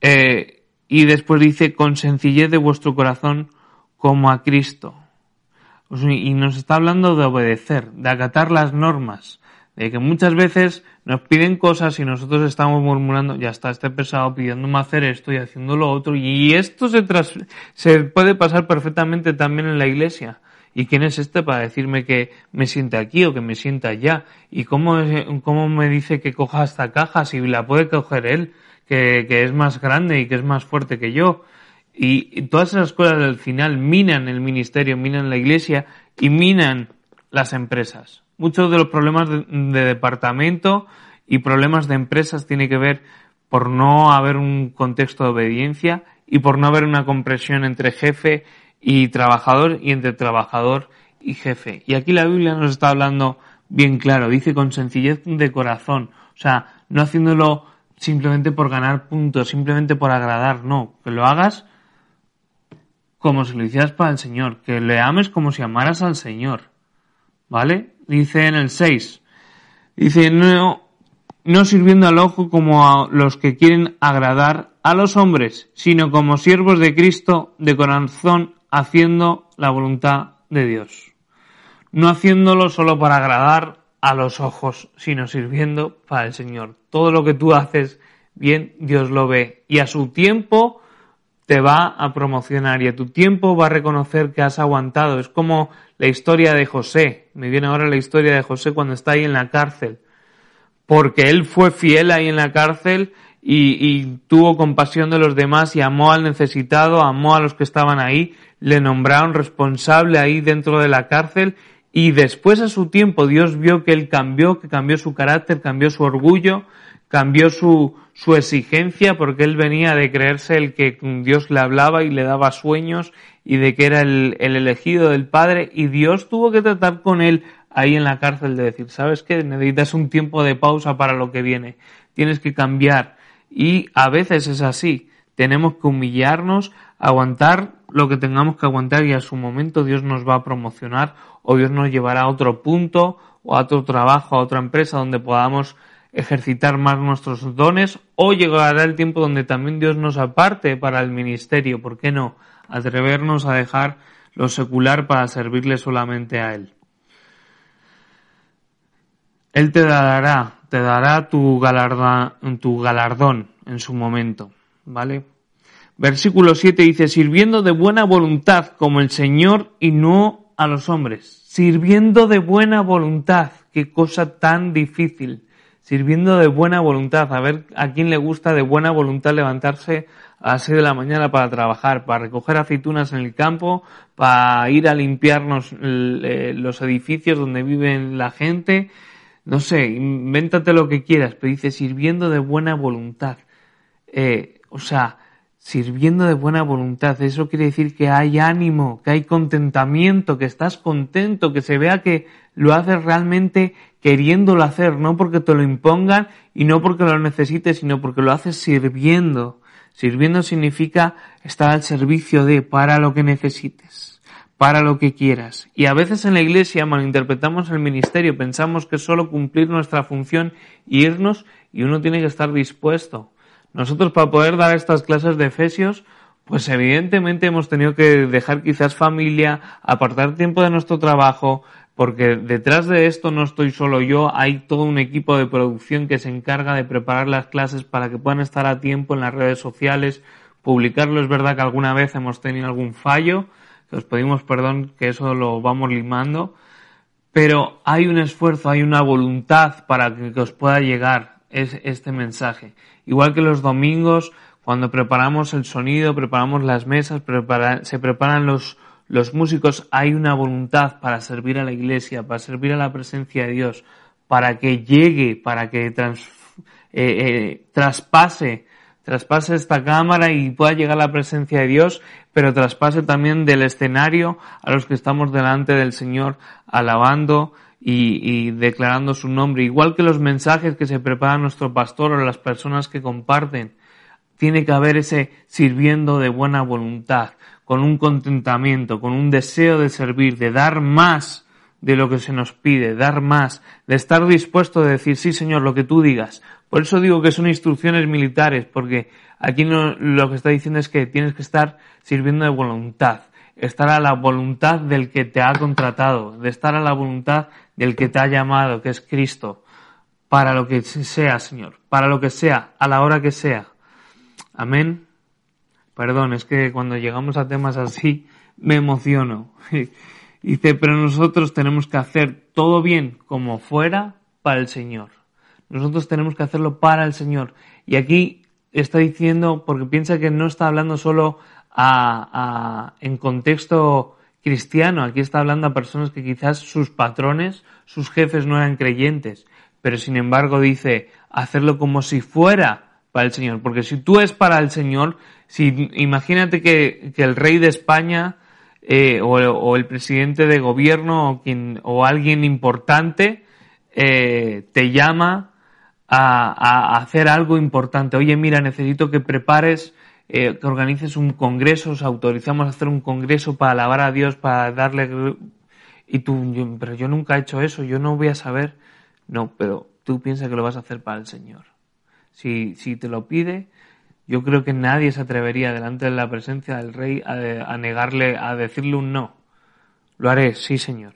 eh, y después dice, con sencillez de vuestro corazón como a Cristo. Y nos está hablando de obedecer, de acatar las normas, de que muchas veces nos piden cosas y nosotros estamos murmurando, ya está este pesado pidiéndome hacer esto y haciendo lo otro, y esto se, se puede pasar perfectamente también en la iglesia. ¿Y quién es este para decirme que me siente aquí o que me sienta allá? ¿Y cómo, cómo me dice que coja esta caja si la puede coger él? que, es más grande y que es más fuerte que yo. Y, todas esas cosas al final minan el ministerio, minan la iglesia y minan las empresas. Muchos de los problemas de, departamento y problemas de empresas tiene que ver por no haber un contexto de obediencia y por no haber una compresión entre jefe y trabajador y entre trabajador y jefe. Y aquí la Biblia nos está hablando bien claro, dice con sencillez de corazón, o sea, no haciéndolo simplemente por ganar puntos, simplemente por agradar, no, que lo hagas como si lo hicieras para el Señor, que le ames como si amaras al Señor, ¿vale? Dice en el 6, dice, no, no sirviendo al ojo como a los que quieren agradar a los hombres, sino como siervos de Cristo de corazón haciendo la voluntad de Dios. No haciéndolo solo para agradar a los ojos, sino sirviendo para el Señor. Todo lo que tú haces bien, Dios lo ve y a su tiempo te va a promocionar y a tu tiempo va a reconocer que has aguantado. Es como la historia de José. Me viene ahora la historia de José cuando está ahí en la cárcel. Porque él fue fiel ahí en la cárcel y, tuvo compasión de los demás y amó al necesitado, amó a los que estaban ahí, le nombraron responsable ahí dentro de la cárcel y después a su tiempo Dios vio que él cambió, que cambió su carácter, cambió su orgullo, cambió su, su exigencia porque él venía de creerse el que Dios le hablaba y le daba sueños y de que era el, el elegido del Padre y Dios tuvo que tratar con él ahí en la cárcel de decir, ¿sabes qué? Necesitas un tiempo de pausa para lo que viene, tienes que cambiar. Y a veces es así, tenemos que humillarnos, aguantar lo que tengamos que aguantar y a su momento Dios nos va a promocionar o Dios nos llevará a otro punto o a otro trabajo, a otra empresa donde podamos ejercitar más nuestros dones o llegará el tiempo donde también Dios nos aparte para el ministerio, ¿por qué no? Atrevernos a dejar lo secular para servirle solamente a Él. Él te dará, te dará tu, tu galardón en su momento, ¿vale? Versículo 7 dice, sirviendo de buena voluntad como el Señor y no a los hombres. Sirviendo de buena voluntad. Qué cosa tan difícil. Sirviendo de buena voluntad. A ver a quién le gusta de buena voluntad levantarse a las 6 de la mañana para trabajar, para recoger aceitunas en el campo, para ir a limpiarnos eh, los edificios donde vive la gente. no sé, invéntate lo que quieras, pero dice sirviendo de buena voluntad. Eh, o sea, sirviendo de buena voluntad. Eso quiere decir que hay ánimo, que hay contentamiento, que estás contento, que se vea que lo haces realmente queriéndolo hacer, no porque te lo impongan y no porque lo necesites, sino porque lo haces sirviendo. Sirviendo significa estar al servicio de, para lo que necesites, para lo que quieras. Y a veces en la iglesia malinterpretamos el ministerio, pensamos que solo cumplir nuestra función irnos y uno tiene que estar dispuesto. Nosotros para poder dar estas clases de Efesios, pues evidentemente hemos tenido que dejar quizás familia, apartar tiempo de nuestro trabajo, porque detrás de esto no estoy solo yo, hay todo un equipo de producción que se encarga de preparar las clases para que puedan estar a tiempo en las redes sociales, publicarlo. Es verdad que alguna vez hemos tenido algún fallo, que os pedimos perdón que eso lo vamos limando, pero hay un esfuerzo, hay una voluntad para que, os pueda llegar este mensaje. Igual que los domingos, cuando preparamos el sonido, preparamos las mesas, se preparan los los músicos hay una voluntad para servir a la iglesia, para servir a la presencia de Dios, para que llegue, para que eh, eh, traspase, traspase esta cámara y pueda llegar a la presencia de Dios, pero traspase también del escenario a los que estamos delante del Señor alabando y, y declarando su nombre. Igual que los mensajes que se prepara nuestro pastor o las personas que comparten, tiene que haber ese sirviendo de buena voluntad con un contentamiento, con un deseo de servir, de dar más de lo que se nos pide, dar más, de estar dispuesto a decir, sí Señor, lo que tú digas. Por eso digo que son instrucciones militares, porque aquí lo que está diciendo es que tienes que estar sirviendo de voluntad, estar a la voluntad del que te ha contratado, de estar a la voluntad del que te ha llamado, que es Cristo, para lo que sea, Señor, para lo que sea, a la hora que sea. Amén. Perdón, es que cuando llegamos a temas así me emociono. Dice, pero nosotros tenemos que hacer todo bien como fuera para el Señor. Nosotros tenemos que hacerlo para el Señor. Y aquí está diciendo, porque piensa que no está hablando solo a, en contexto cristiano, aquí está hablando a personas que quizás sus patrones, sus jefes no eran creyentes, pero sin embargo dice, hacerlo como si fuera para el Señor, porque si tú es para el Señor, si imagínate que, el rey de España eh, o, el presidente de gobierno o, o alguien importante eh, te llama a, hacer algo importante. Oye, mira, necesito que prepares, eh, que organices un congreso, os autorizamos a hacer un congreso para alabar a Dios, para darle... Y tú, pero yo nunca he hecho eso, yo no voy a saber. No, pero tú piensas que lo vas a hacer para el Señor. Si, si te lo pide, yo creo que nadie se atrevería delante de la presencia del rey a, negarle, a decirle un no. Lo haré, sí, señor.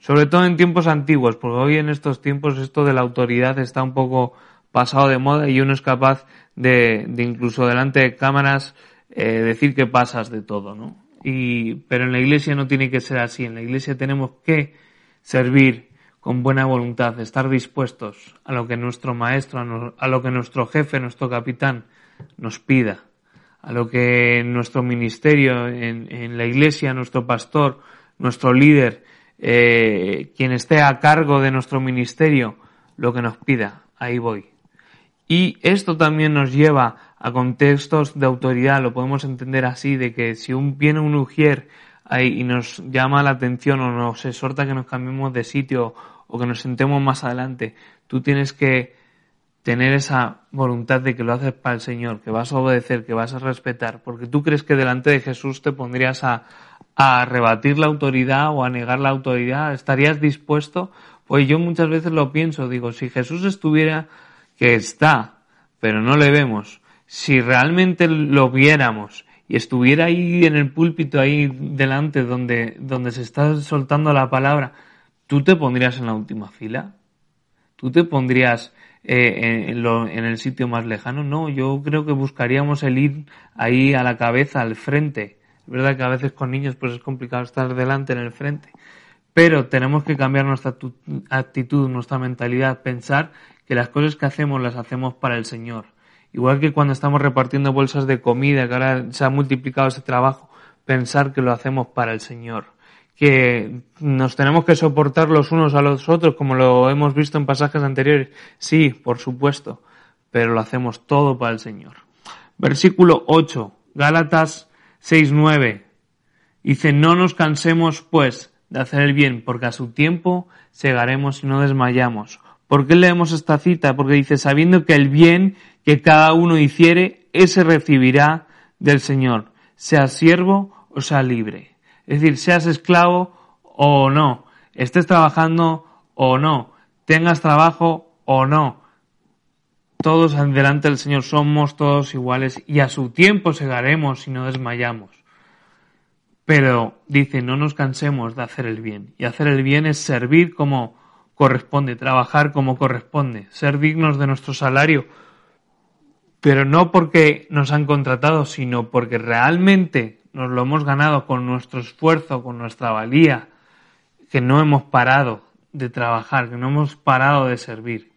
Sobre todo en tiempos antiguos, porque hoy en estos tiempos esto de la autoridad está un poco pasado de moda y uno es capaz de, de incluso delante de cámaras eh, decir que pasas de todo, ¿no? Y, pero en la iglesia no tiene que ser así. En la iglesia tenemos que servir con buena voluntad, estar dispuestos a lo que nuestro maestro, a lo que nuestro jefe, nuestro capitán nos pida, a lo que nuestro ministerio en, la iglesia, nuestro pastor, nuestro líder, eh, quien esté a cargo de nuestro ministerio, lo que nos pida, ahí voy. Y esto también nos lleva a contextos de autoridad, lo podemos entender así, de que si un, viene un ujier ahí y nos llama la atención o nos exhorta que nos cambiemos de sitio o que nos sentemos más adelante, tú tienes que tener esa voluntad de que lo haces para el Señor, que vas a obedecer, que vas a respetar, porque tú crees que delante de Jesús te pondrías a, a rebatir la autoridad o a negar la autoridad, ¿estarías dispuesto? Pues yo muchas veces lo pienso, digo, si Jesús estuviera, que está, pero no le vemos, si realmente lo viéramos y estuviera ahí en el púlpito, ahí delante donde, donde se está soltando la palabra, ¿tú te pondrías en la última fila? ¿Tú te pondrías eh, en, en, el sitio más lejano. No, yo creo que buscaríamos el ir ahí a la cabeza, al frente. Es verdad que a veces con niños pues es complicado estar delante en el frente. Pero tenemos que cambiar nuestra actitud, nuestra mentalidad, pensar que las cosas que hacemos las hacemos para el Señor. Igual que cuando estamos repartiendo bolsas de comida, que ahora se ha multiplicado ese trabajo, pensar que lo hacemos para el Señor que nos tenemos que soportar los unos a los otros, como lo hemos visto en pasajes anteriores. Sí, por supuesto, pero lo hacemos todo para el Señor. Versículo 8, Gálatas 6.9. Dice, no nos cansemos, pues, de hacer el bien, porque a su tiempo segaremos y no desmayamos. ¿Por qué leemos esta cita? Porque dice, sabiendo que el bien que cada uno hiciere, ese recibirá del Señor, sea siervo o sea libre. Es decir, seas esclavo o no, estés trabajando o no, tengas trabajo o no. Todos delante del Señor somos todos iguales y a su tiempo segaremos y no desmayamos. Pero dice, no nos cansemos de hacer el bien. Y hacer el bien es servir como corresponde, trabajar como corresponde, ser dignos de nuestro salario, pero no porque nos han contratado, sino porque realmente nos lo hemos ganado con nuestro esfuerzo, con nuestra valía, que no hemos parado de trabajar, que no hemos parado de servir.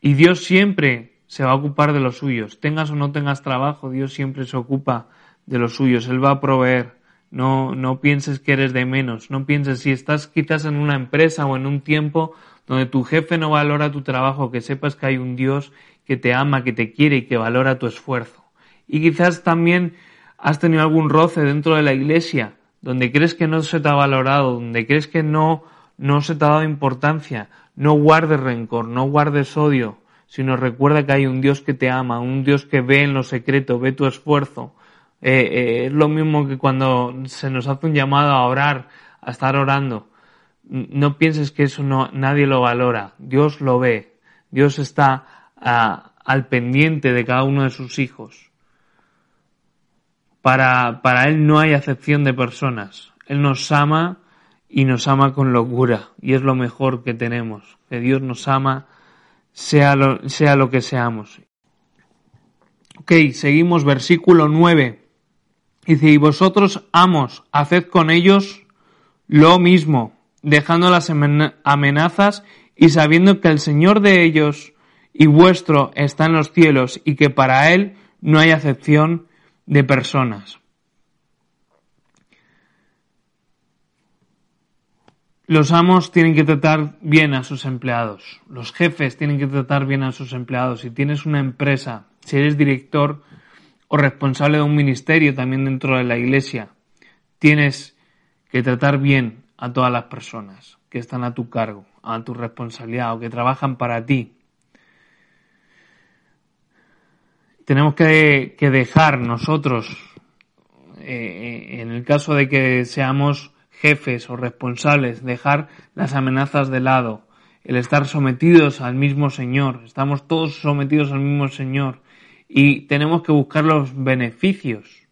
Y Dios siempre se va a ocupar de los suyos. Tengas o no tengas trabajo, Dios siempre se ocupa de los suyos. Él va a proveer. No, no pienses que eres de menos. No pienses si estás quizás en una empresa o en un tiempo donde tu jefe no valora tu trabajo, que sepas que hay un Dios que te ama, que te quiere y que valora tu esfuerzo. Y quizás también has tenido algún roce dentro de la iglesia, donde crees que no se te ha valorado, donde crees que no, no se te ha dado importancia. No guardes rencor, no guardes odio, sino recuerda que hay un Dios que te ama, un Dios que ve en lo secreto, ve tu esfuerzo. Eh, eh, es lo mismo que cuando se nos hace un llamado a orar, a estar orando. No pienses que eso no, nadie lo valora. Dios lo ve. Dios está al pendiente de cada uno de sus hijos. Para, para Él no hay acepción de personas. Él nos ama y nos ama con locura. Y es lo mejor que tenemos. Que Dios nos ama sea lo, sea lo que seamos. Ok, seguimos versículo 9. Dice, y vosotros, amos, haced con ellos lo mismo, dejando las amenazas y sabiendo que el Señor de ellos y vuestro está en los cielos y que para Él no hay acepción de personas. Los amos tienen que tratar bien a sus empleados. Los jefes tienen que tratar bien a sus empleados. Si tienes una empresa, si eres director o responsable de un ministerio también dentro de la iglesia, tienes que tratar bien a todas las personas que están a tu cargo, a tu responsabilidad o que trabajan para ti. Tenemos que, dejar nosotros, eh, en el caso de que seamos jefes o responsables, dejar las amenazas de lado, el estar sometidos al mismo Señor, estamos todos sometidos al mismo Señor y tenemos que buscar los beneficios,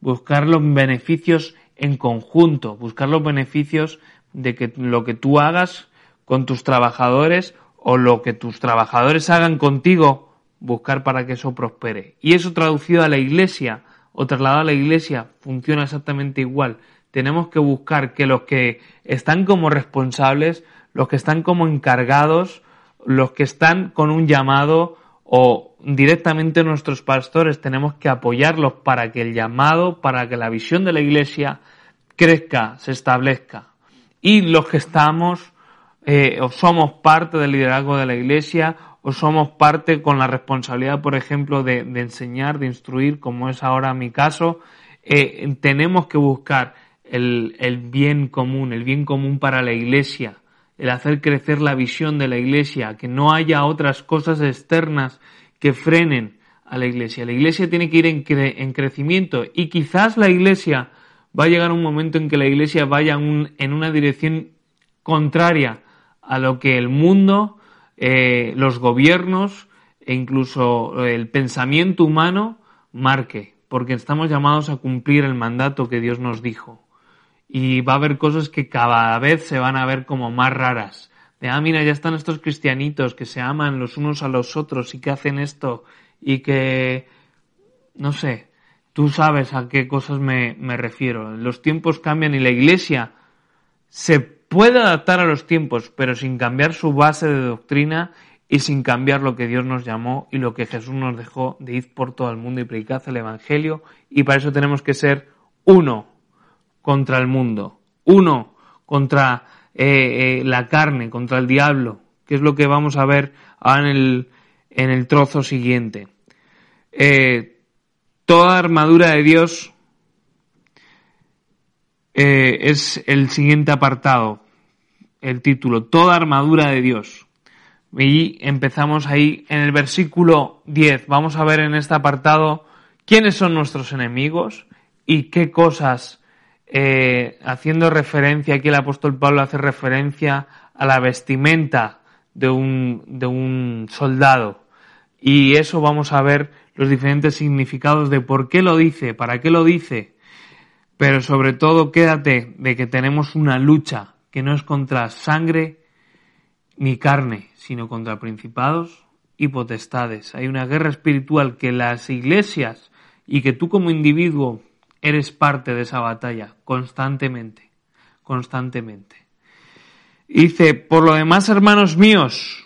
buscar los beneficios en conjunto, buscar los beneficios de que lo que tú hagas con tus trabajadores o lo que tus trabajadores hagan contigo buscar para que eso prospere. Y eso traducido a la iglesia o trasladado a la iglesia funciona exactamente igual. Tenemos que buscar que los que están como responsables, los que están como encargados, los que están con un llamado o directamente nuestros pastores, tenemos que apoyarlos para que el llamado, para que la visión de la iglesia crezca, se establezca. Y los que estamos eh, o somos parte del liderazgo de la iglesia o somos parte con la responsabilidad, por ejemplo, de, enseñar, de instruir, como es ahora mi caso, eh, tenemos que buscar el, bien común, el bien común para la iglesia, el hacer crecer la visión de la iglesia, que no haya otras cosas externas que frenen a la iglesia. La iglesia tiene que ir en, en crecimiento y quizás la iglesia va a llegar un momento en que la iglesia vaya en una dirección contraria a lo que el mundo eh, los gobiernos e incluso el pensamiento humano marque, porque estamos llamados a cumplir el mandato que Dios nos dijo. Y va a haber cosas que cada vez se van a ver como más raras. De, ah, mira, ya están estos cristianitos que se aman los unos a los otros y que hacen esto y que, no sé, tú sabes a qué cosas me, me refiero. Los tiempos cambian y la iglesia se puede adaptar a los tiempos, pero sin cambiar su base de doctrina y sin cambiar lo que Dios nos llamó y lo que Jesús nos dejó de ir por todo el mundo y predicar el Evangelio. Y para eso tenemos que ser uno contra el mundo, Uno contra eh, eh, la carne, contra el diablo, que es lo que vamos a ver en el, en el trozo siguiente. Eh, toda armadura de Dios es el siguiente apartado, el título, toda armadura de Dios. Y empezamos ahí en el versículo 10. Vamos a ver en este apartado quiénes son nuestros enemigos y qué cosas, eh, haciendo referencia, aquí el apóstol Pablo hace referencia a la vestimenta de un, de un soldado. Y eso vamos a ver los diferentes significados de por qué lo dice, para qué lo dice. Pero sobre todo quédate de que tenemos una lucha que no es contra sangre ni carne, sino contra principados y potestades. Hay una guerra espiritual que las iglesias y que tú como individuo eres parte de esa batalla constantemente, constantemente. Dice, por lo demás, hermanos míos,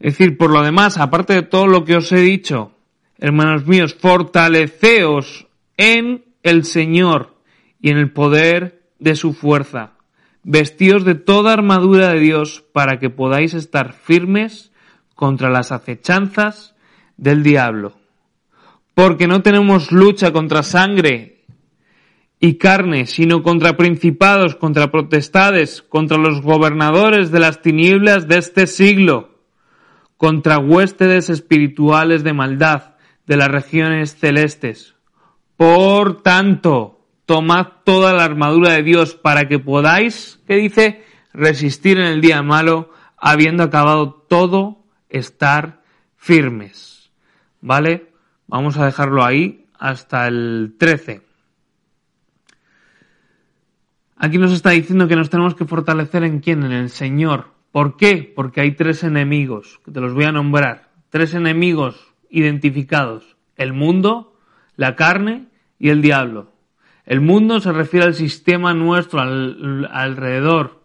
es decir, por lo demás, aparte de todo lo que os he dicho, hermanos míos, fortaleceos en el Señor y en el poder de su fuerza. Vestíos de toda armadura de Dios para que podáis estar firmes contra las acechanzas del diablo. Porque no tenemos lucha contra sangre y carne, sino contra principados, contra potestades, contra los gobernadores de las tinieblas de este siglo, contra huéspedes espirituales de maldad de las regiones celestes. Por tanto, tomad toda la armadura de Dios para que podáis, ¿qué dice? Resistir en el día malo, habiendo acabado todo, estar firmes. ¿Vale? Vamos a dejarlo ahí hasta el 13. Aquí nos está diciendo que nos tenemos que fortalecer en quién? En el Señor. ¿Por qué? Porque hay tres enemigos, que te los voy a nombrar. Tres enemigos identificados. El mundo, la carne y el diablo. El mundo se refiere al sistema nuestro alrededor,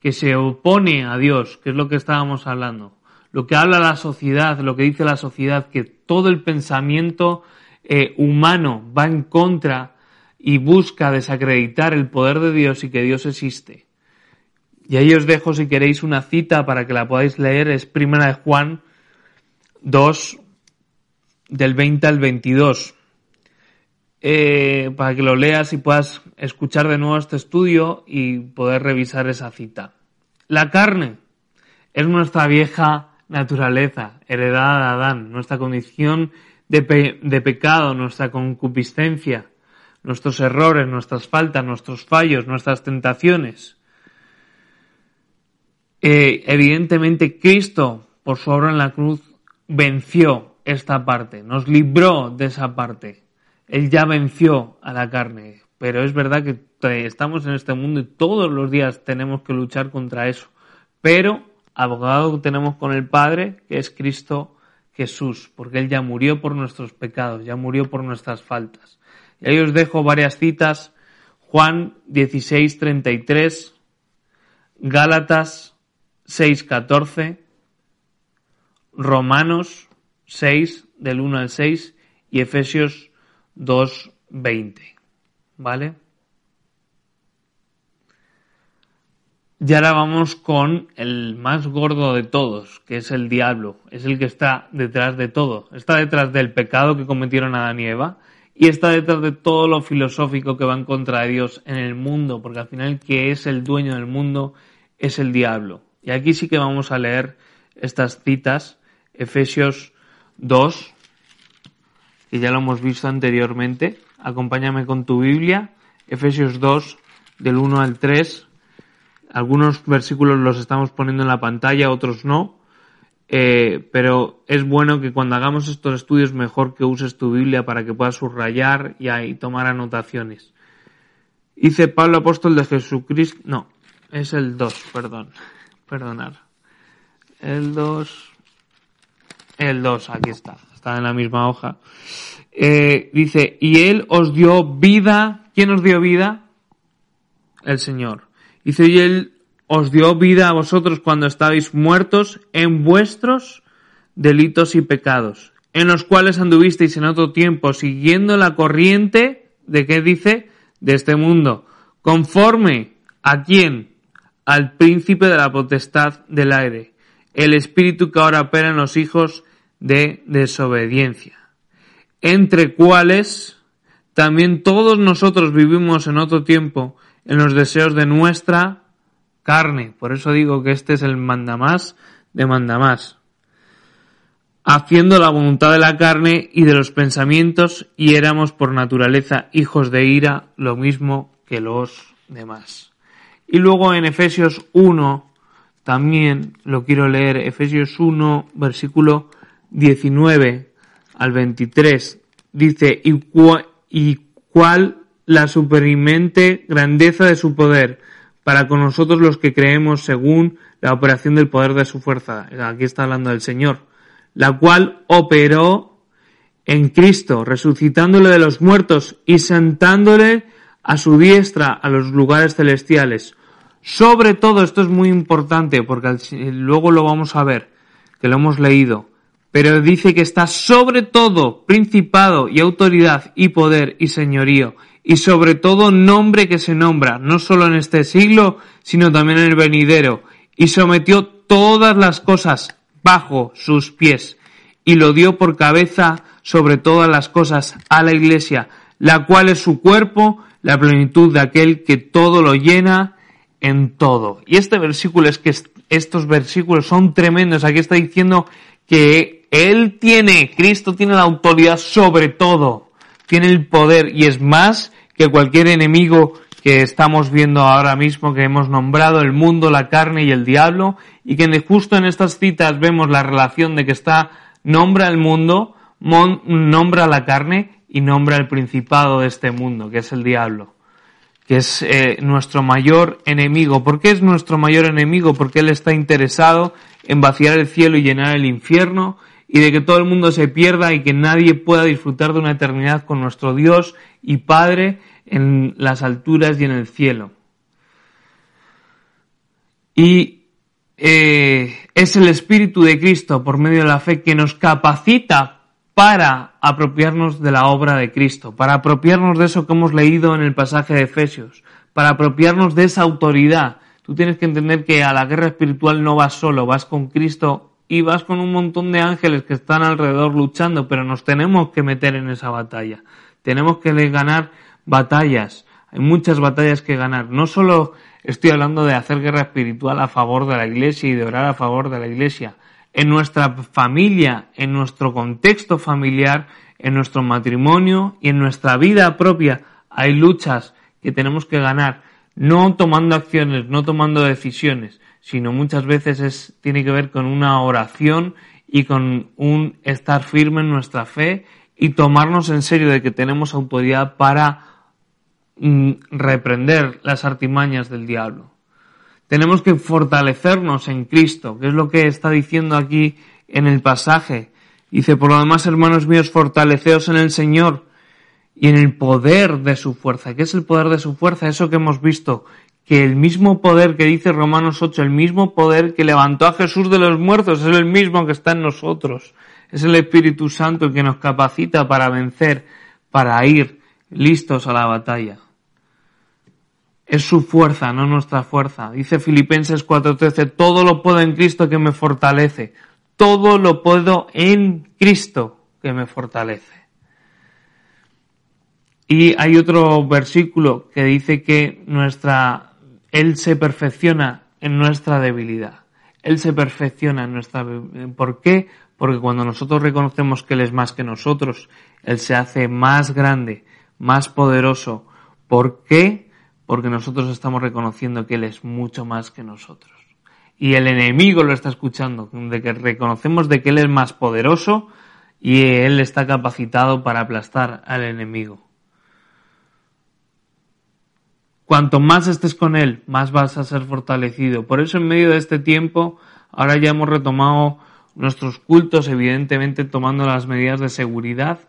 que se opone a Dios, que es lo que estábamos hablando. Lo que habla la sociedad, lo que dice la sociedad, que todo el pensamiento eh, humano va en contra y busca desacreditar el poder de Dios y que Dios existe. Y ahí os dejo si queréis una cita para que la podáis leer, es primera de Juan 2 del 20 al 22. Eh, para que lo leas y puedas escuchar de nuevo este estudio y poder revisar esa cita. La carne es nuestra vieja naturaleza, heredada de Adán, nuestra condición de, pecado, nuestra concupiscencia, nuestros errores, nuestras faltas, nuestros fallos, nuestras tentaciones. Eh, evidentemente Cristo, por su obra en la cruz, venció esta parte, nos libró de esa parte. Él ya venció a la carne, pero es verdad que estamos en este mundo y todos los días tenemos que luchar contra eso. Pero abogado tenemos con el Padre, que es Cristo Jesús, porque Él ya murió por nuestros pecados, ya murió por nuestras faltas. Y ahí os dejo varias citas. Juan 16, 33, Gálatas 6, 14, Romanos 6, del 1 al 6, y Efesios 2.20. ¿Vale? Y ahora vamos con el más gordo de todos, que es el diablo. Es el que está detrás de todo. Está detrás del pecado que cometieron Adán y Eva y está detrás de todo lo filosófico que va en contra de Dios en el mundo, porque al final que es el dueño del mundo es el diablo. Y aquí sí que vamos a leer estas citas, Efesios 2, que ya lo hemos visto anteriormente. Acompáñame con tu Biblia, Efesios 2, del 1 al 3. Algunos versículos los estamos poniendo en la pantalla, otros no. Eh, pero es bueno que cuando hagamos estos estudios mejor que uses tu Biblia para que puedas subrayar y, tomar anotaciones. Dice Pablo apóstol de Jesucristo, no, es el 2, perdón, perdonar. El 2, el 2, aquí está está en la misma hoja. Eh, dice, y Él os dio vida. ¿Quién os dio vida? El Señor. Dice, y Él os dio vida a vosotros cuando estabais muertos en vuestros delitos y pecados, en los cuales anduvisteis en otro tiempo siguiendo la corriente de qué dice de este mundo, conforme a quién? Al príncipe de la potestad del aire, el espíritu que ahora opera en los hijos de desobediencia, entre cuales también todos nosotros vivimos en otro tiempo en los deseos de nuestra carne. Por eso digo que este es el mandamás de mandamás. Haciendo la voluntad de la carne y de los pensamientos y éramos por naturaleza hijos de ira, lo mismo que los demás. Y luego en Efesios 1, también lo quiero leer, Efesios 1, versículo 19 al 23, dice, y, y cuál la superimente grandeza de su poder para con nosotros los que creemos según la operación del poder de su fuerza. Aquí está hablando del Señor, la cual operó en Cristo, resucitándole de los muertos y sentándole a su diestra a los lugares celestiales. Sobre todo, esto es muy importante porque luego lo vamos a ver, que lo hemos leído, pero dice que está sobre todo principado y autoridad y poder y señorío y sobre todo nombre que se nombra, no solo en este siglo, sino también en el venidero, y sometió todas las cosas bajo sus pies, y lo dio por cabeza sobre todas las cosas a la iglesia, la cual es su cuerpo, la plenitud de aquel que todo lo llena en todo. Y este versículo es que estos versículos son tremendos. Aquí está diciendo que él tiene, Cristo tiene la autoridad sobre todo, tiene el poder y es más que cualquier enemigo que estamos viendo ahora mismo, que hemos nombrado el mundo, la carne y el diablo, y que justo en estas citas vemos la relación de que está, nombra el mundo, nombra la carne y nombra el principado de este mundo, que es el diablo, que es eh, nuestro mayor enemigo. ¿Por qué es nuestro mayor enemigo? Porque él está interesado en vaciar el cielo y llenar el infierno, y de que todo el mundo se pierda y que nadie pueda disfrutar de una eternidad con nuestro Dios y Padre en las alturas y en el cielo. Y eh, es el Espíritu de Cristo por medio de la fe que nos capacita para apropiarnos de la obra de Cristo, para apropiarnos de eso que hemos leído en el pasaje de Efesios, para apropiarnos de esa autoridad. Tú tienes que entender que a la guerra espiritual no vas solo, vas con Cristo y vas con un montón de ángeles que están alrededor luchando, pero nos tenemos que meter en esa batalla. Tenemos que ganar batallas. Hay muchas batallas que ganar. No solo estoy hablando de hacer guerra espiritual a favor de la iglesia y de orar a favor de la iglesia. En nuestra familia, en nuestro contexto familiar, en nuestro matrimonio y en nuestra vida propia hay luchas que tenemos que ganar, no tomando acciones, no tomando decisiones, sino muchas veces es, tiene que ver con una oración y con un estar firme en nuestra fe y tomarnos en serio de que tenemos autoridad para mm, reprender las artimañas del diablo. Tenemos que fortalecernos en Cristo, que es lo que está diciendo aquí en el pasaje. Dice, por lo demás, hermanos míos, fortaleceos en el Señor y en el poder de su fuerza. ¿Qué es el poder de su fuerza? Eso que hemos visto, que el mismo poder que dice Romanos 8, el mismo poder que levantó a Jesús de los muertos, es el mismo que está en nosotros. Es el Espíritu Santo el que nos capacita para vencer, para ir listos a la batalla. Es su fuerza, no nuestra fuerza. Dice Filipenses 4:13, todo lo puedo en Cristo que me fortalece. Todo lo puedo en Cristo que me fortalece. Y hay otro versículo que dice que nuestra él se perfecciona en nuestra debilidad. Él se perfecciona en nuestra... ¿Por qué? Porque cuando nosotros reconocemos que Él es más que nosotros, Él se hace más grande, más poderoso. ¿Por qué? Porque nosotros estamos reconociendo que Él es mucho más que nosotros. Y el enemigo lo está escuchando, de que reconocemos de que Él es más poderoso y Él está capacitado para aplastar al enemigo. Cuanto más estés con Él, más vas a ser fortalecido. Por eso en medio de este tiempo, ahora ya hemos retomado nuestros cultos, evidentemente tomando las medidas de seguridad,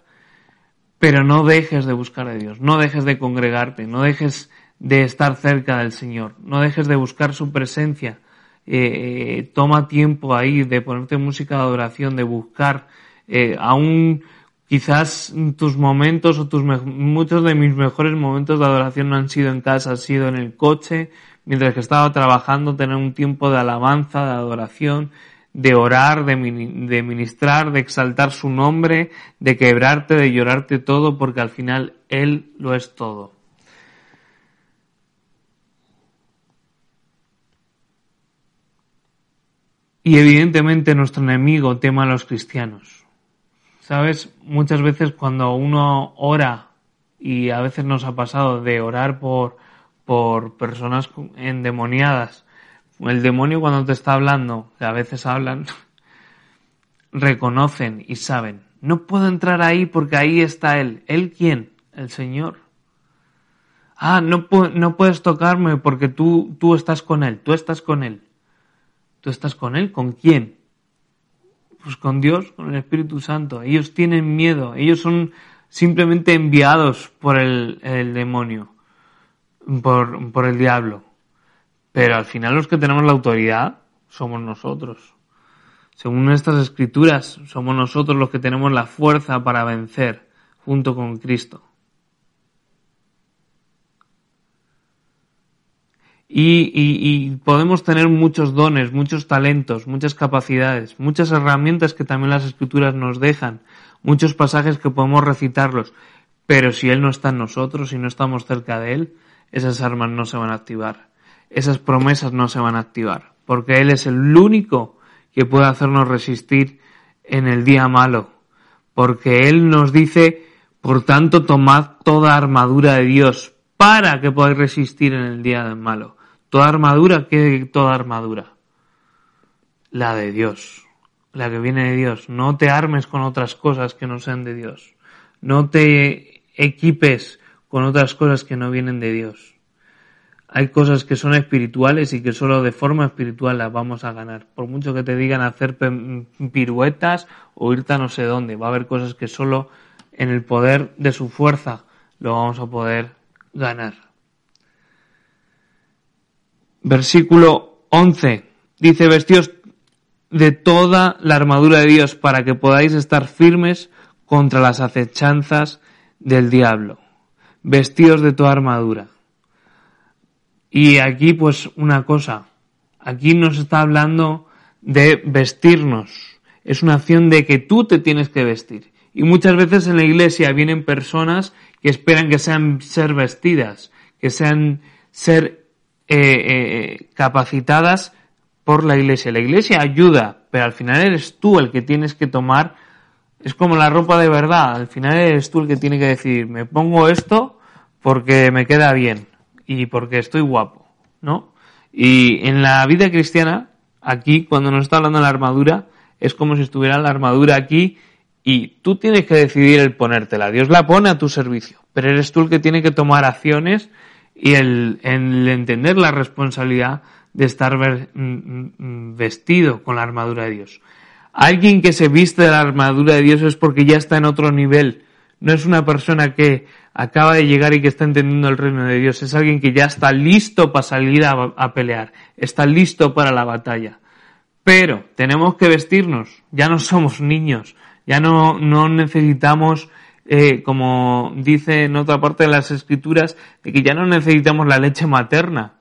pero no dejes de buscar a Dios, no dejes de congregarte, no dejes de estar cerca del Señor, no dejes de buscar su presencia. Eh, eh, toma tiempo ahí de ponerte música de adoración, de buscar, eh, aún Quizás tus momentos o tus muchos de mis mejores momentos de adoración no han sido en casa, han sido en el coche, mientras que estaba trabajando, tener un tiempo de alabanza, de adoración, de orar, de, de ministrar, de exaltar su nombre, de quebrarte, de llorarte todo, porque al final Él lo es todo. Y evidentemente nuestro enemigo tema a los cristianos. Sabes, muchas veces cuando uno ora, y a veces nos ha pasado de orar por, por personas endemoniadas, el demonio cuando te está hablando, que a veces hablan, reconocen y saben, no puedo entrar ahí porque ahí está Él. ¿Él quién? El Señor. Ah, no, no puedes tocarme porque tú, tú estás con Él, tú estás con Él. ¿Tú estás con Él? ¿Con quién? Pues con Dios, con el Espíritu Santo. Ellos tienen miedo, ellos son simplemente enviados por el, demonio, por, por el diablo. Pero al final los que tenemos la autoridad somos nosotros. Según estas escrituras, somos nosotros los que tenemos la fuerza para vencer junto con Cristo. Y, podemos tener muchos dones, muchos talentos, muchas capacidades, muchas herramientas que también las escrituras nos dejan, muchos pasajes que podemos recitarlos, pero si Él no está en nosotros y no estamos cerca de Él, esas armas no se van a activar, esas promesas no se van a activar, porque Él es el único que puede hacernos resistir en el día malo, porque Él nos dice, por tanto, tomad toda armadura de Dios para que podáis resistir en el día del malo. Toda armadura, ¿qué toda armadura? La de Dios, la que viene de Dios. No te armes con otras cosas que no sean de Dios. No te equipes con otras cosas que no vienen de Dios. Hay cosas que son espirituales y que solo de forma espiritual las vamos a ganar. Por mucho que te digan hacer piruetas o irte a no sé dónde, va a haber cosas que solo en el poder de su fuerza lo vamos a poder ganar. Versículo 11 dice, vestidos de toda la armadura de Dios para que podáis estar firmes contra las acechanzas del diablo. Vestidos de toda armadura. Y aquí pues una cosa, aquí nos está hablando de vestirnos. Es una acción de que tú te tienes que vestir. Y muchas veces en la iglesia vienen personas que esperan que sean ser vestidas, que sean ser eh, eh, capacitadas por la iglesia. La iglesia ayuda, pero al final eres tú el que tienes que tomar. Es como la ropa de verdad. Al final eres tú el que tiene que decidir, me pongo esto porque me queda bien y porque estoy guapo, ¿no? Y en la vida cristiana, aquí, cuando nos está hablando de la armadura, es como si estuviera la armadura aquí y tú tienes que decidir el ponértela. Dios la pone a tu servicio, pero eres tú el que tiene que tomar acciones y el, entender la responsabilidad de estar mm, mm, vestido con la armadura de Dios. Alguien que se viste de la armadura de Dios es porque ya está en otro nivel. No es una persona que acaba de llegar y que está entendiendo el reino de Dios. Es alguien que ya está listo para salir a pelear. Está listo para la batalla. Pero tenemos que vestirnos. Ya no somos niños ya no, no necesitamos, eh, como dice en otra parte de las escrituras, de que ya no necesitamos la leche materna.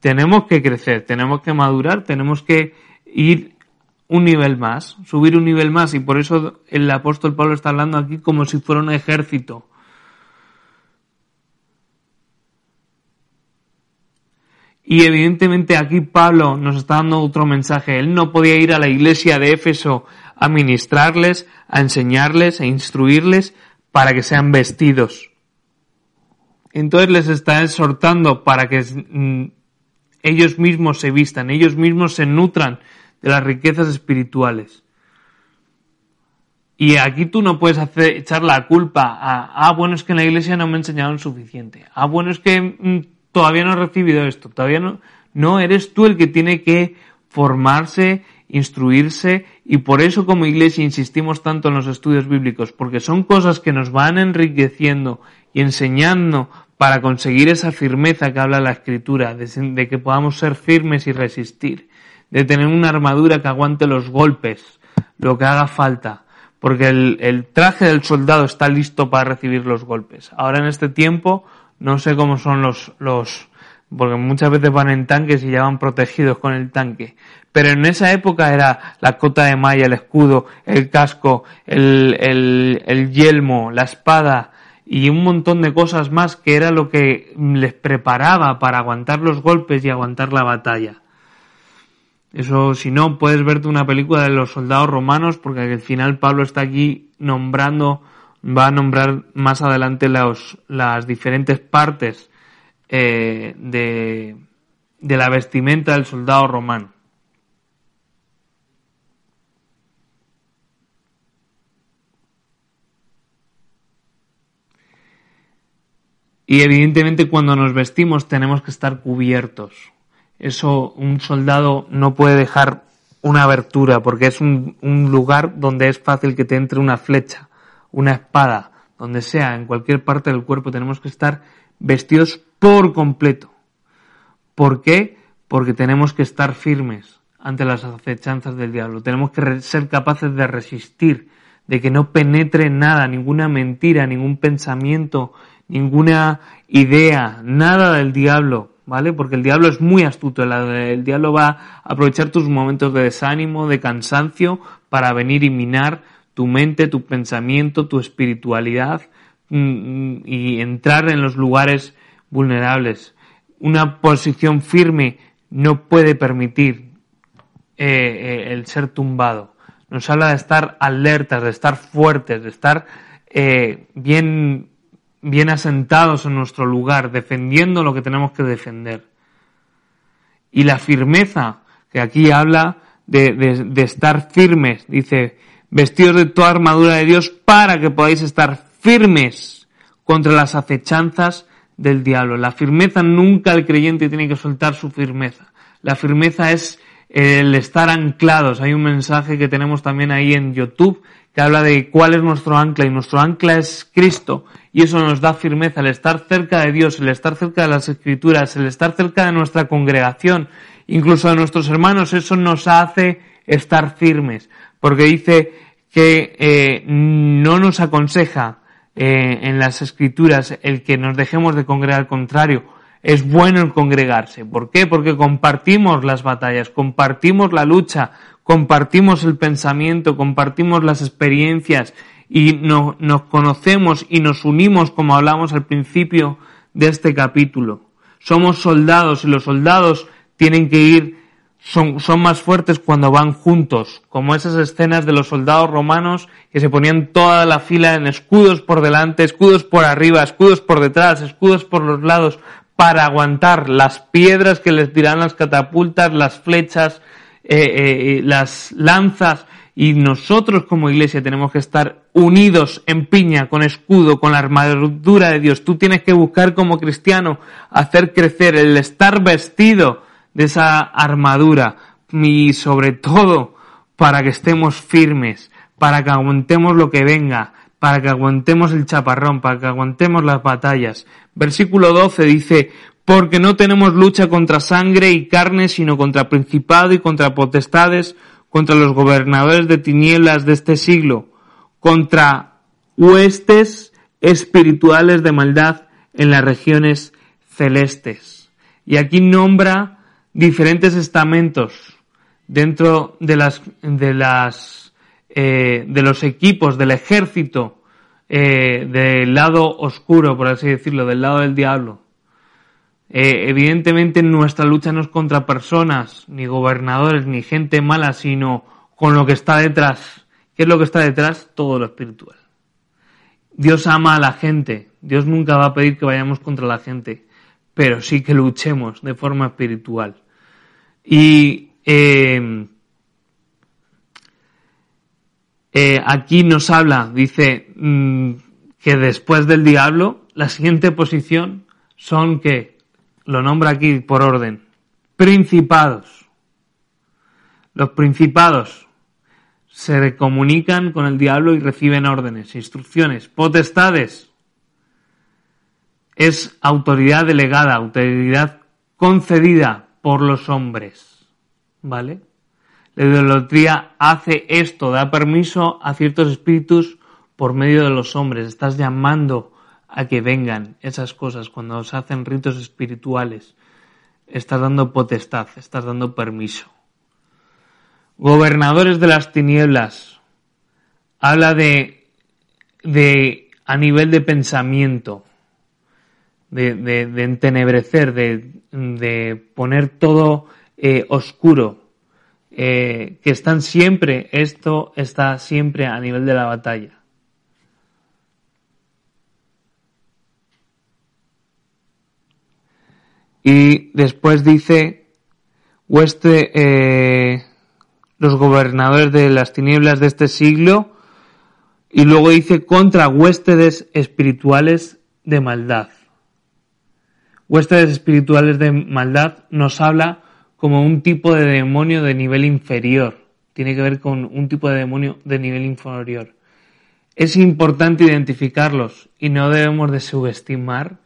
Tenemos que crecer, tenemos que madurar, tenemos que ir un nivel más, subir un nivel más. Y por eso el apóstol Pablo está hablando aquí como si fuera un ejército. Y evidentemente aquí Pablo nos está dando otro mensaje. Él no podía ir a la iglesia de Éfeso a ministrarles, a enseñarles, a instruirles para que sean vestidos. Entonces les está exhortando para que mm, ellos mismos se vistan, ellos mismos se nutran de las riquezas espirituales. Y aquí tú no puedes hacer, echar la culpa a, ah, bueno, es que en la iglesia no me enseñaron suficiente. Ah, bueno, es que mm, todavía no he recibido esto, todavía no. No, eres tú el que tiene que formarse instruirse y por eso como iglesia insistimos tanto en los estudios bíblicos, porque son cosas que nos van enriqueciendo y enseñando para conseguir esa firmeza que habla la escritura, de, que podamos ser firmes y resistir, de tener una armadura que aguante los golpes, lo que haga falta, porque el, el, traje del soldado está listo para recibir los golpes. Ahora en este tiempo no sé cómo son los, los, porque muchas veces van en tanques y ya van protegidos con el tanque. Pero en esa época era la cota de malla, el escudo, el casco, el, el, el yelmo, la espada y un montón de cosas más que era lo que les preparaba para aguantar los golpes y aguantar la batalla. Eso, si no, puedes verte una película de los soldados romanos, porque al final Pablo está aquí nombrando, va a nombrar más adelante los, las diferentes partes eh, de, de la vestimenta del soldado romano. Y evidentemente cuando nos vestimos tenemos que estar cubiertos eso un soldado no puede dejar una abertura porque es un, lugar donde es fácil que te entre una flecha, una espada, donde sea, en cualquier parte del cuerpo tenemos que estar vestidos completo. ¿Por qué? Porque tenemos que estar firmes ante las acechanzas del diablo. Tenemos que ser capaces de resistir, de que no penetre nada, ninguna mentira, ningún pensamiento, ninguna idea, nada del diablo ¿vale? Porque el diablo es muy astuto, el, diablo va a aprovechar tus momentos de desánimo, de cansancio, para venir y minar tu mente, tu pensamiento, tu espiritualidad mm, mm, y entrar en los lugares vulnerables. Una posición firme no puede permitir eh, eh, el ser tumbado. Nos habla de estar alertas, de estar fuertes, de estar eh, bien bien asentados en nuestro lugar, defendiendo lo que tenemos que defender. Y la firmeza, que aquí habla de, de, estar firmes, dice, vestidos de toda armadura de Dios para que podáis estar firmes contra las acechanzas del diablo. La firmeza nunca el creyente tiene que soltar su firmeza. La firmeza es el estar anclados. Hay un mensaje que tenemos también ahí en YouTube que habla de cuál es nuestro ancla y nuestro ancla es Cristo y eso nos da firmeza, el estar cerca de Dios, el estar cerca de las escrituras, el estar cerca de nuestra congregación, incluso de nuestros hermanos, eso nos hace estar firmes, porque dice que eh, no nos aconseja eh, en las escrituras el que nos dejemos de congregar, al contrario, es bueno el congregarse. ¿Por qué? Porque compartimos las batallas, compartimos la lucha, compartimos el pensamiento, compartimos las experiencias y no, nos conocemos y nos unimos como hablamos al principio de este capítulo. Somos soldados y los soldados tienen que ir, son, son más fuertes cuando van juntos, como esas escenas de los soldados romanos que se ponían toda la fila en escudos por delante, escudos por arriba, escudos por detrás, escudos por los lados, para aguantar las piedras que les tiran las catapultas, las flechas, eh, eh, las lanzas, y nosotros como iglesia tenemos que estar unidos en piña, con escudo, con la armadura de Dios. Tú tienes que buscar como cristiano hacer crecer el estar vestido de esa armadura y sobre todo para que estemos firmes, para que aguantemos lo que venga, para que aguantemos el chaparrón, para que aguantemos las batallas. Versículo 12 dice, porque no tenemos lucha contra sangre y carne, sino contra principado y contra potestades, contra los gobernadores de tinieblas de este siglo, contra huestes espirituales de maldad en las regiones celestes. Y aquí nombra diferentes estamentos dentro de las de las eh, de los equipos del ejército eh, del lado oscuro, por así decirlo, del lado del diablo. Eh, evidentemente nuestra lucha no es contra personas, ni gobernadores, ni gente mala, sino con lo que está detrás. ¿Qué es lo que está detrás? Todo lo espiritual. Dios ama a la gente. Dios nunca va a pedir que vayamos contra la gente, pero sí que luchemos de forma espiritual. Y eh, eh, aquí nos habla, dice, mm, que después del diablo, la siguiente posición son que lo nombra aquí por orden. Principados. Los principados se comunican con el diablo y reciben órdenes, instrucciones. Potestades es autoridad delegada, autoridad concedida por los hombres. ¿Vale? La idolatría hace esto, da permiso a ciertos espíritus por medio de los hombres. Estás llamando a que vengan esas cosas cuando se hacen ritos espirituales. Estás dando potestad, estás dando permiso. Gobernadores de las tinieblas. Habla de, de a nivel de pensamiento, de, de, entenebrecer, de, poner todo eh, oscuro, eh, que están siempre, esto está siempre a nivel de la batalla. Y después dice, hueste, eh, los gobernadores de las tinieblas de este siglo, y luego dice contra huéspedes espirituales de maldad. Huéspedes espirituales de maldad nos habla como un tipo de demonio de nivel inferior. Tiene que ver con un tipo de demonio de nivel inferior. Es importante identificarlos y no debemos de subestimar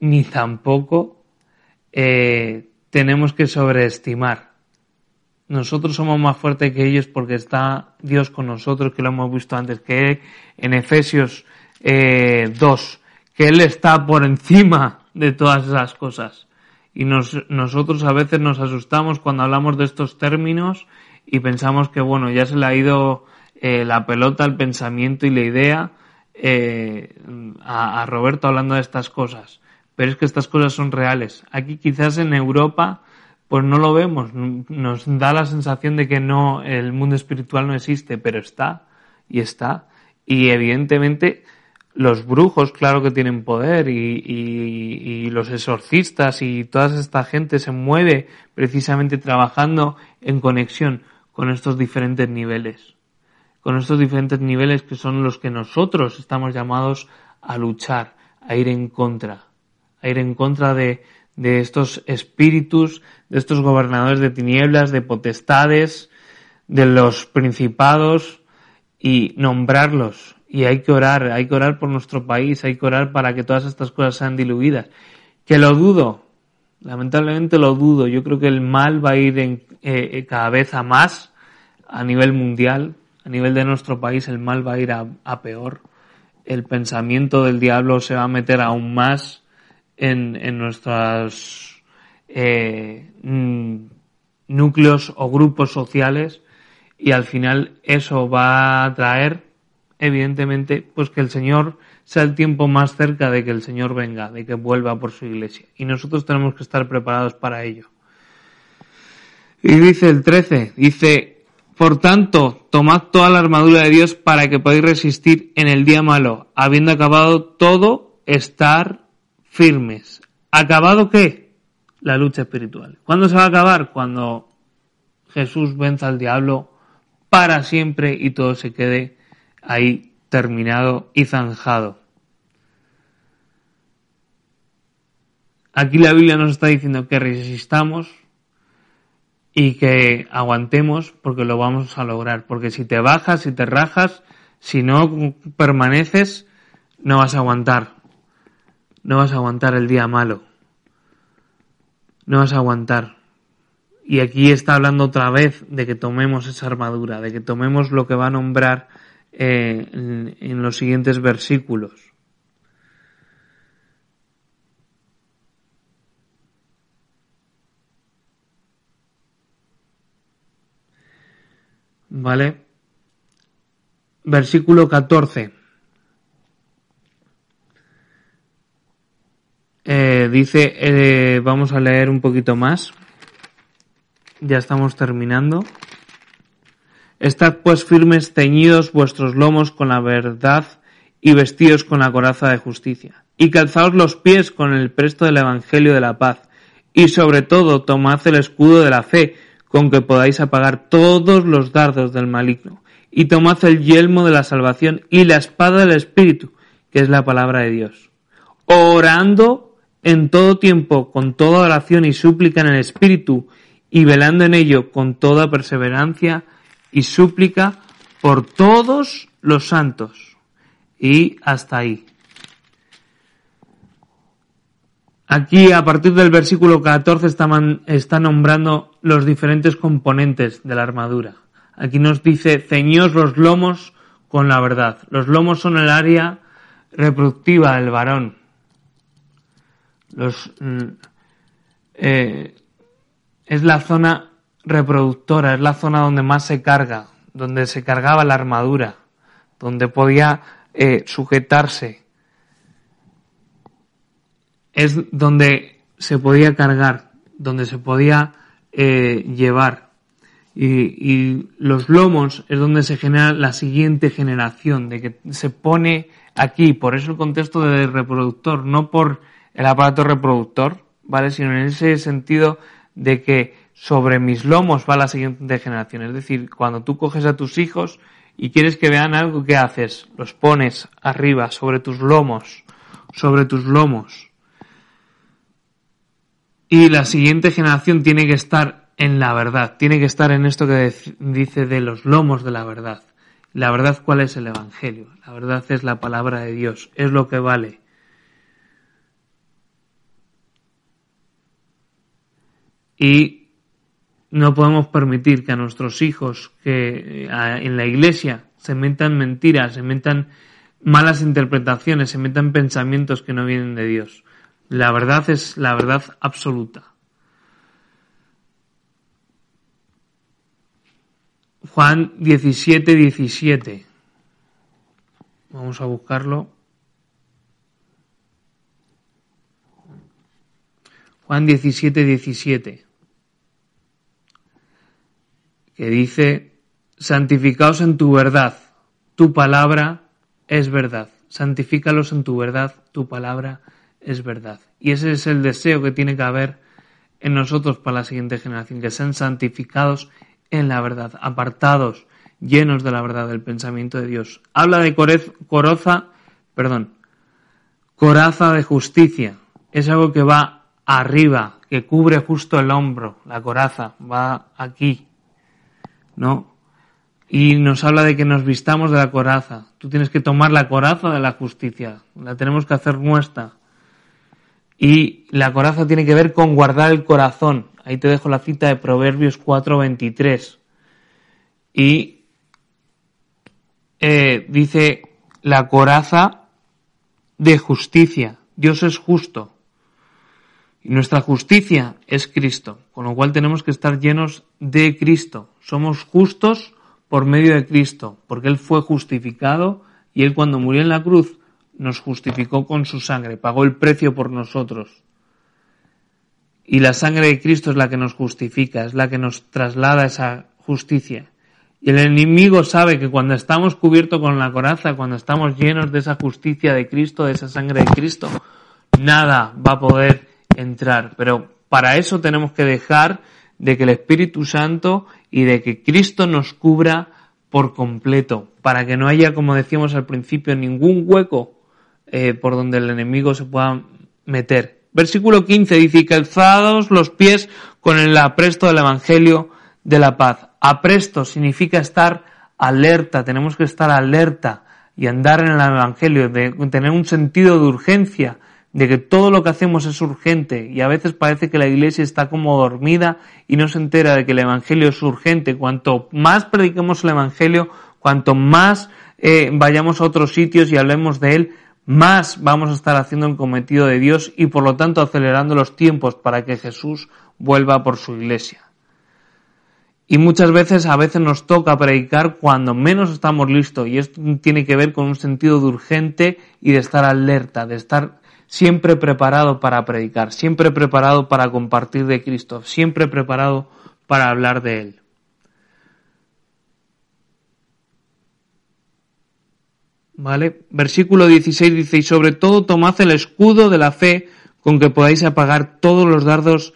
ni tampoco eh, tenemos que sobreestimar. Nosotros somos más fuertes que ellos porque está Dios con nosotros, que lo hemos visto antes, que en Efesios eh, 2, que Él está por encima de todas esas cosas. Y nosotros a veces nos asustamos cuando hablamos de estos términos y pensamos que, bueno, ya se le ha ido eh, la pelota, el pensamiento y la idea eh, a, a Roberto hablando de estas cosas. Pero es que estas cosas son reales. Aquí quizás en Europa pues no lo vemos. Nos da la sensación de que no, el mundo espiritual no existe, pero está y está. Y evidentemente los brujos, claro que tienen poder y, los exorcistas y toda esta gente se mueve precisamente trabajando en conexión con estos diferentes niveles. Con estos diferentes niveles que son los que nosotros estamos llamados a luchar, a ir en contra, a ir en contra de, de estos espíritus, de estos gobernadores de tinieblas, de potestades, de los principados y nombrarlos. Y hay que orar, hay que orar por nuestro país, hay que orar para que todas estas cosas sean diluidas. Que lo dudo, lamentablemente lo dudo. Yo creo que el mal va a ir en, eh, eh, cada vez a más a nivel mundial, a nivel de nuestro país el mal va a ir a, peor. El pensamiento del diablo se va a meter aún más en, en nuestros eh, núcleos o grupos sociales y al final eso va a traer evidentemente pues que el Señor sea el tiempo más cerca de que el Señor venga, de que vuelva por su iglesia y nosotros tenemos que estar preparados para ello. Y dice el 13, dice, por tanto, tomad toda la armadura de Dios para que podáis resistir en el día malo, habiendo acabado todo, estar firmes. ¿Acabado qué? La lucha espiritual. ¿Cuándo se va a acabar? Cuando Jesús venza al diablo para siempre y todo se quede ahí terminado y zanjado. Aquí la Biblia nos está diciendo que resistamos y que aguantemos porque lo vamos a lograr. Porque si te bajas, si te rajas, si no permaneces, no vas a aguantar. No vas a aguantar el día malo. No vas a aguantar. Y aquí está hablando otra vez de que tomemos esa armadura, de que tomemos lo que va a nombrar eh, en, los siguientes versículos. ¿Vale? Versículo 14. Eh, dice, eh, vamos a leer un poquito más. Ya estamos terminando. Estad pues firmes, ceñidos vuestros lomos con la verdad y vestidos con la coraza de justicia. Y calzaos los pies con el presto del Evangelio de la paz. Y sobre todo tomad el escudo de la fe, con que podáis apagar todos los dardos del maligno. Y tomad el yelmo de la salvación y la espada del Espíritu, que es la palabra de Dios. Orando en todo tiempo con toda oración y súplica en el Espíritu y velando en ello con toda perseverancia y súplica por todos los santos. Y hasta ahí. Aquí, a partir del versículo 14, está, está nombrando los diferentes componentes de la armadura. Aquí nos dice, ceños los lomos con la verdad. Los lomos son el área reproductiva del varón. Los, mm, eh, es la zona reproductora, es la zona donde más se carga, donde se cargaba la armadura, donde podía eh, sujetarse. Es donde se podía cargar, donde se podía eh, llevar. Y, los lomos es donde se genera la siguiente generación, de que se pone aquí, por eso el contexto de reproductor, no por el aparato reproductor, ¿vale? Sino en ese sentido de que sobre mis lomos va la siguiente generación. Es decir, cuando tú coges a tus hijos y quieres que vean algo, ¿qué haces? Los pones arriba, sobre tus lomos, sobre tus lomos. Y la siguiente generación tiene que estar en la verdad, tiene que estar en esto que dice de los lomos de la verdad. La verdad, ¿cuál es el Evangelio? La verdad es la palabra de Dios, es lo que vale. Y no podemos permitir que a nuestros hijos que en la iglesia se metan mentiras, se metan malas interpretaciones, se metan pensamientos que no vienen de Dios. La verdad es la verdad absoluta. Juan 17, 17. Vamos a buscarlo. Juan 17, 17. Que dice, santificaos en tu verdad, tu palabra es verdad. Santifícalos en tu verdad, tu palabra es verdad. Y ese es el deseo que tiene que haber en nosotros para la siguiente generación, que sean santificados en la verdad, apartados, llenos de la verdad del pensamiento de Dios. Habla de coroza, perdón, coraza de justicia. Es algo que va arriba, que cubre justo el hombro, la coraza, va aquí, ¿no? Y nos habla de que nos vistamos de la coraza. Tú tienes que tomar la coraza de la justicia, la tenemos que hacer nuestra. Y la coraza tiene que ver con guardar el corazón. Ahí te dejo la cita de Proverbios 4:23. Y eh, dice la coraza de justicia. Dios es justo. Nuestra justicia es Cristo. Con lo cual tenemos que estar llenos de Cristo. Somos justos por medio de Cristo. Porque Él fue justificado y Él cuando murió en la cruz nos justificó con su sangre. Pagó el precio por nosotros. Y la sangre de Cristo es la que nos justifica, es la que nos traslada esa justicia. Y el enemigo sabe que cuando estamos cubiertos con la coraza, cuando estamos llenos de esa justicia de Cristo, de esa sangre de Cristo, nada va a poder entrar. Pero para eso tenemos que dejar de que el Espíritu Santo y de que Cristo nos cubra por completo, para que no haya, como decíamos al principio, ningún hueco eh, por donde el enemigo se pueda meter. Versículo 15 dice, calzados los pies con el apresto del Evangelio de la paz. Apresto significa estar alerta, tenemos que estar alerta y andar en el Evangelio, de tener un sentido de urgencia, de que todo lo que hacemos es urgente y a veces parece que la iglesia está como dormida y no se entera de que el Evangelio es urgente. Cuanto más prediquemos el Evangelio, cuanto más eh, vayamos a otros sitios y hablemos de él, más vamos a estar haciendo el cometido de Dios y por lo tanto acelerando los tiempos para que Jesús vuelva por su iglesia. Y muchas veces, a veces nos toca predicar cuando menos estamos listos y esto tiene que ver con un sentido de urgente y de estar alerta, de estar siempre preparado para predicar, siempre preparado para compartir de Cristo, siempre preparado para hablar de Él. ¿Vale? Versículo 16 dice, y sobre todo tomad el escudo de la fe con que podáis apagar todos los dardos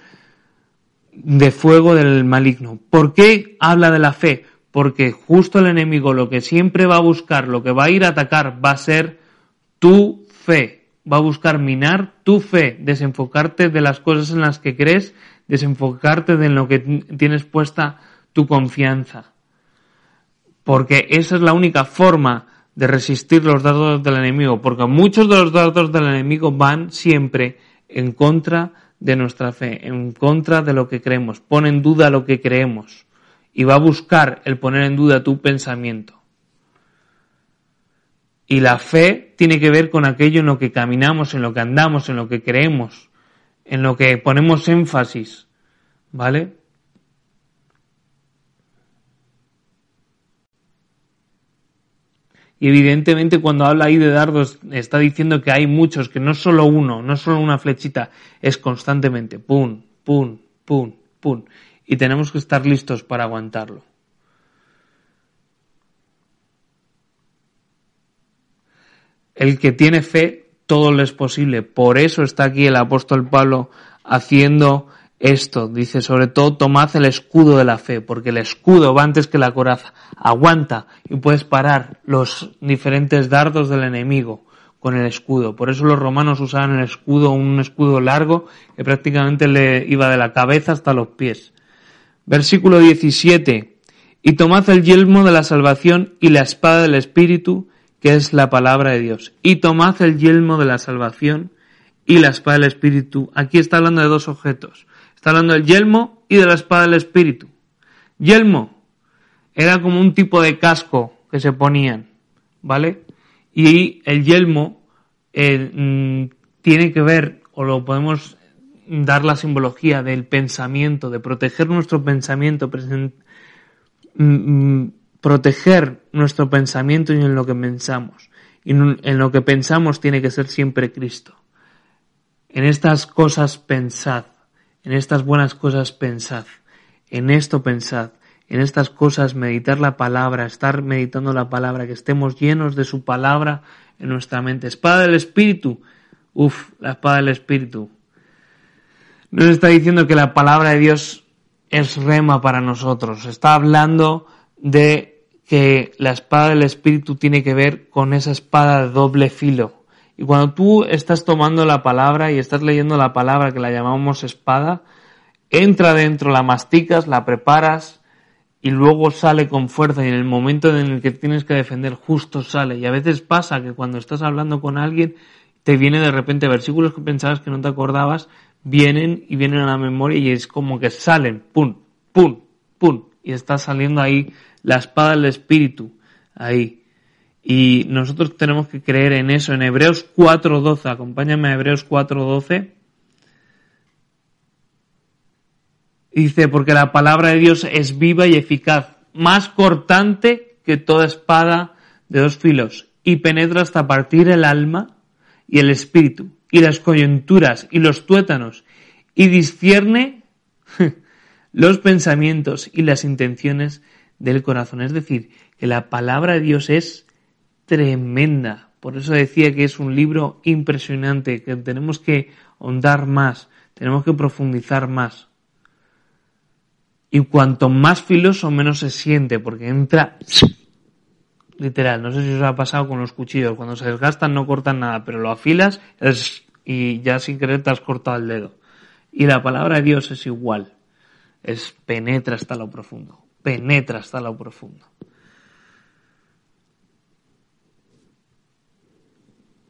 de fuego del maligno. ¿Por qué habla de la fe? Porque justo el enemigo lo que siempre va a buscar, lo que va a ir a atacar, va a ser tu fe. Va a buscar minar tu fe, desenfocarte de las cosas en las que crees, desenfocarte de lo que tienes puesta tu confianza. Porque esa es la única forma de resistir los dardos del enemigo, porque muchos de los dardos del enemigo van siempre en contra de nuestra fe, en contra de lo que creemos, pone en duda lo que creemos y va a buscar el poner en duda tu pensamiento. Y la fe tiene que ver con aquello en lo que caminamos, en lo que andamos, en lo que creemos, en lo que ponemos énfasis, ¿vale? Y evidentemente cuando habla ahí de dardos está diciendo que hay muchos, que no solo uno, no es solo una flechita, es constantemente, pum, pum, pum, pum. Y tenemos que estar listos para aguantarlo. El que tiene fe, todo le es posible. Por eso está aquí el apóstol Pablo haciendo esto. Dice, sobre todo, tomad el escudo de la fe, porque el escudo va antes que la coraza. Aguanta y puedes parar los diferentes dardos del enemigo con el escudo. Por eso los romanos usaban el escudo, un escudo largo que prácticamente le iba de la cabeza hasta los pies. Versículo 17. Y tomad el yelmo de la salvación y la espada del Espíritu, que es la palabra de Dios. Y tomad el yelmo de la salvación y la espada del Espíritu. Aquí está hablando de dos objetos. Está hablando del yelmo y de la espada del Espíritu. Yelmo era como un tipo de casco que se ponían, ¿vale? Y el yelmo eh, mm, tiene que ver, o lo podemos dar la simbología del pensamiento, de proteger nuestro pensamiento, mm, mm, proteger nuestro pensamiento y en lo que pensamos. Y en lo que pensamos tiene que ser siempre Cristo. En estas cosas pensad, en estas buenas cosas pensad, en esto pensad, en estas cosas meditar la palabra, estar meditando la palabra, que estemos llenos de su palabra en nuestra mente. Espada del Espíritu, uff, la espada del Espíritu. Nos está diciendo que la palabra de Dios es rema para nosotros. Está hablando de que la espada del Espíritu tiene que ver con esa espada de doble filo. Y cuando tú estás tomando la palabra y estás leyendo la palabra que la llamamos espada, entra dentro, la masticas, la preparas y luego sale con fuerza y en el momento en el que tienes que defender justo sale. Y a veces pasa que cuando estás hablando con alguien te viene de repente versículos que pensabas que no te acordabas, vienen y vienen a la memoria y es como que salen, pum, pum, pum, y está saliendo ahí la espada del espíritu, ahí. Y nosotros tenemos que creer en eso. En Hebreos 4.12, acompáñame a Hebreos 4.12. Dice, porque la palabra de Dios es viva y eficaz, más cortante que toda espada de dos filos, y penetra hasta partir el alma y el espíritu, y las coyunturas y los tuétanos, y discierne los pensamientos y las intenciones del corazón. Es decir, que la palabra de Dios es tremenda. Por eso decía que es un libro impresionante, que tenemos que ahondar más, tenemos que profundizar más. Y cuanto más filoso, menos se siente, porque entra literal. No sé si os ha pasado con los cuchillos. Cuando se desgastan no cortan nada, pero lo afilas y ya sin querer te has cortado el dedo. Y la palabra de Dios es igual. Es penetra hasta lo profundo. Penetra hasta lo profundo.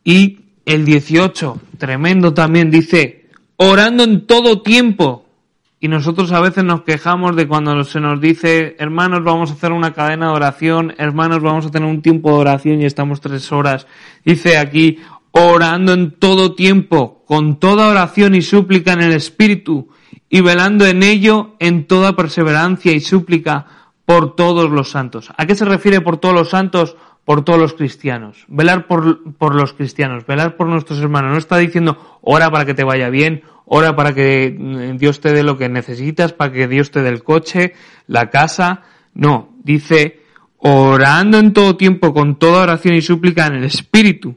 Y el 18, tremendo también, dice, orando en todo tiempo. Y nosotros a veces nos quejamos de cuando se nos dice, hermanos, vamos a hacer una cadena de oración, hermanos, vamos a tener un tiempo de oración y estamos tres horas. Dice aquí, orando en todo tiempo, con toda oración y súplica en el Espíritu, y velando en ello en toda perseverancia y súplica por todos los santos. ¿A qué se refiere por todos los santos? por todos los cristianos, velar por, por, los cristianos, velar por nuestros hermanos. No está diciendo ora para que te vaya bien, ora para que mm, Dios te dé lo que necesitas, para que Dios te dé el coche, la casa. No, dice orando en todo tiempo con toda oración y súplica en el Espíritu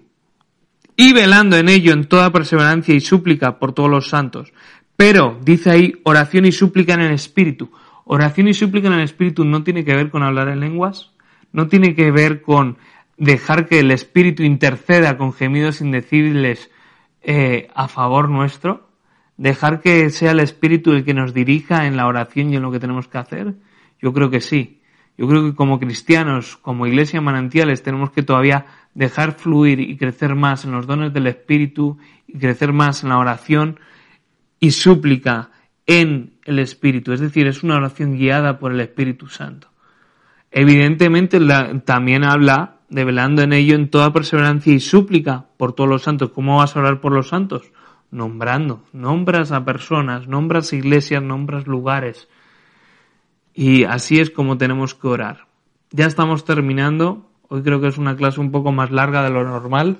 y velando en ello en toda perseverancia y súplica por todos los santos. Pero, dice ahí, oración y súplica en el Espíritu. Oración y súplica en el Espíritu no tiene que ver con hablar en lenguas, no tiene que ver con dejar que el Espíritu interceda con gemidos indecibles eh, a favor nuestro, dejar que sea el Espíritu el que nos dirija en la oración y en lo que tenemos que hacer. Yo creo que sí. Yo creo que como cristianos, como iglesia manantiales, tenemos que todavía dejar fluir y crecer más en los dones del Espíritu y crecer más en la oración y súplica en el Espíritu, es decir, es una oración guiada por el Espíritu Santo. Evidentemente también habla de velando en ello en toda perseverancia y súplica por todos los santos. ¿Cómo vas a orar por los santos? Nombrando, nombras a personas, nombras iglesias, nombras lugares. Y así es como tenemos que orar. Ya estamos terminando. Hoy creo que es una clase un poco más larga de lo normal,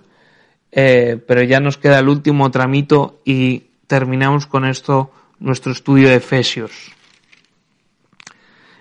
eh, pero ya nos queda el último tramito y terminamos con esto nuestro estudio de Efesios.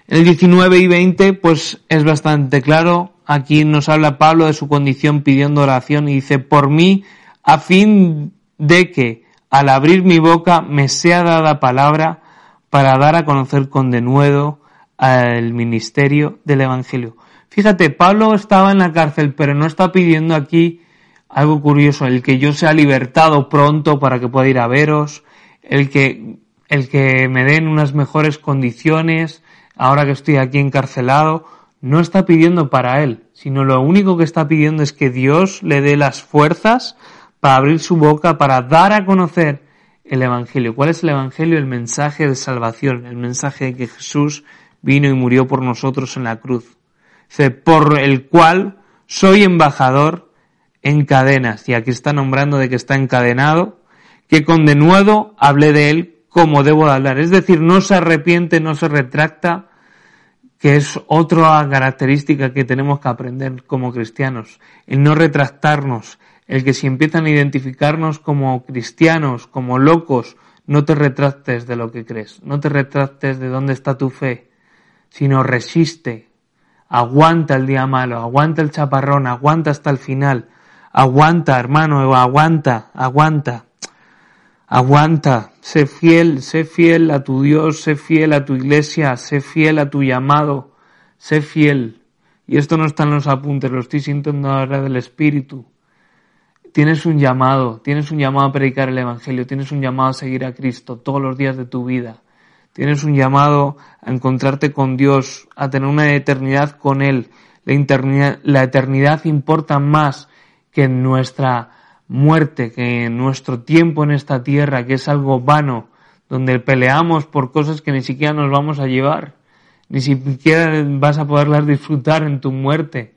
El 19 y 20, pues es bastante claro. Aquí nos habla Pablo de su condición pidiendo oración y dice, por mí, a fin de que al abrir mi boca me sea dada palabra para dar a conocer con denuedo al ministerio del Evangelio. Fíjate, Pablo estaba en la cárcel, pero no está pidiendo aquí algo curioso, el que yo sea libertado pronto para que pueda ir a veros, el que, el que me den unas mejores condiciones ahora que estoy aquí encarcelado, no está pidiendo para él, sino lo único que está pidiendo es que Dios le dé las fuerzas para abrir su boca, para dar a conocer el Evangelio. ¿Cuál es el Evangelio? El mensaje de salvación, el mensaje de que Jesús vino y murió por nosotros en la cruz. por el cual soy embajador en cadenas. Y aquí está nombrando de que está encadenado, que con denuedo hablé de él como debo de hablar. Es decir, no se arrepiente, no se retracta, que es otra característica que tenemos que aprender como cristianos. El no retractarnos, el que si empiezan a identificarnos como cristianos, como locos, no te retractes de lo que crees, no te retractes de dónde está tu fe, sino resiste, aguanta el día malo, aguanta el chaparrón, aguanta hasta el final, aguanta hermano, aguanta, aguanta, aguanta, sé fiel, sé fiel a tu Dios, sé fiel a tu iglesia, sé fiel a tu llamado, sé fiel. Y esto no está en los apuntes, lo estoy sintiendo ahora del Espíritu. Tienes un llamado, tienes un llamado a predicar el Evangelio, tienes un llamado a seguir a Cristo todos los días de tu vida. Tienes un llamado a encontrarte con Dios, a tener una eternidad con Él. La eternidad, la eternidad importa más que nuestra muerte, que nuestro tiempo en esta tierra, que es algo vano, donde peleamos por cosas que ni siquiera nos vamos a llevar, ni siquiera vas a poderlas disfrutar en tu muerte,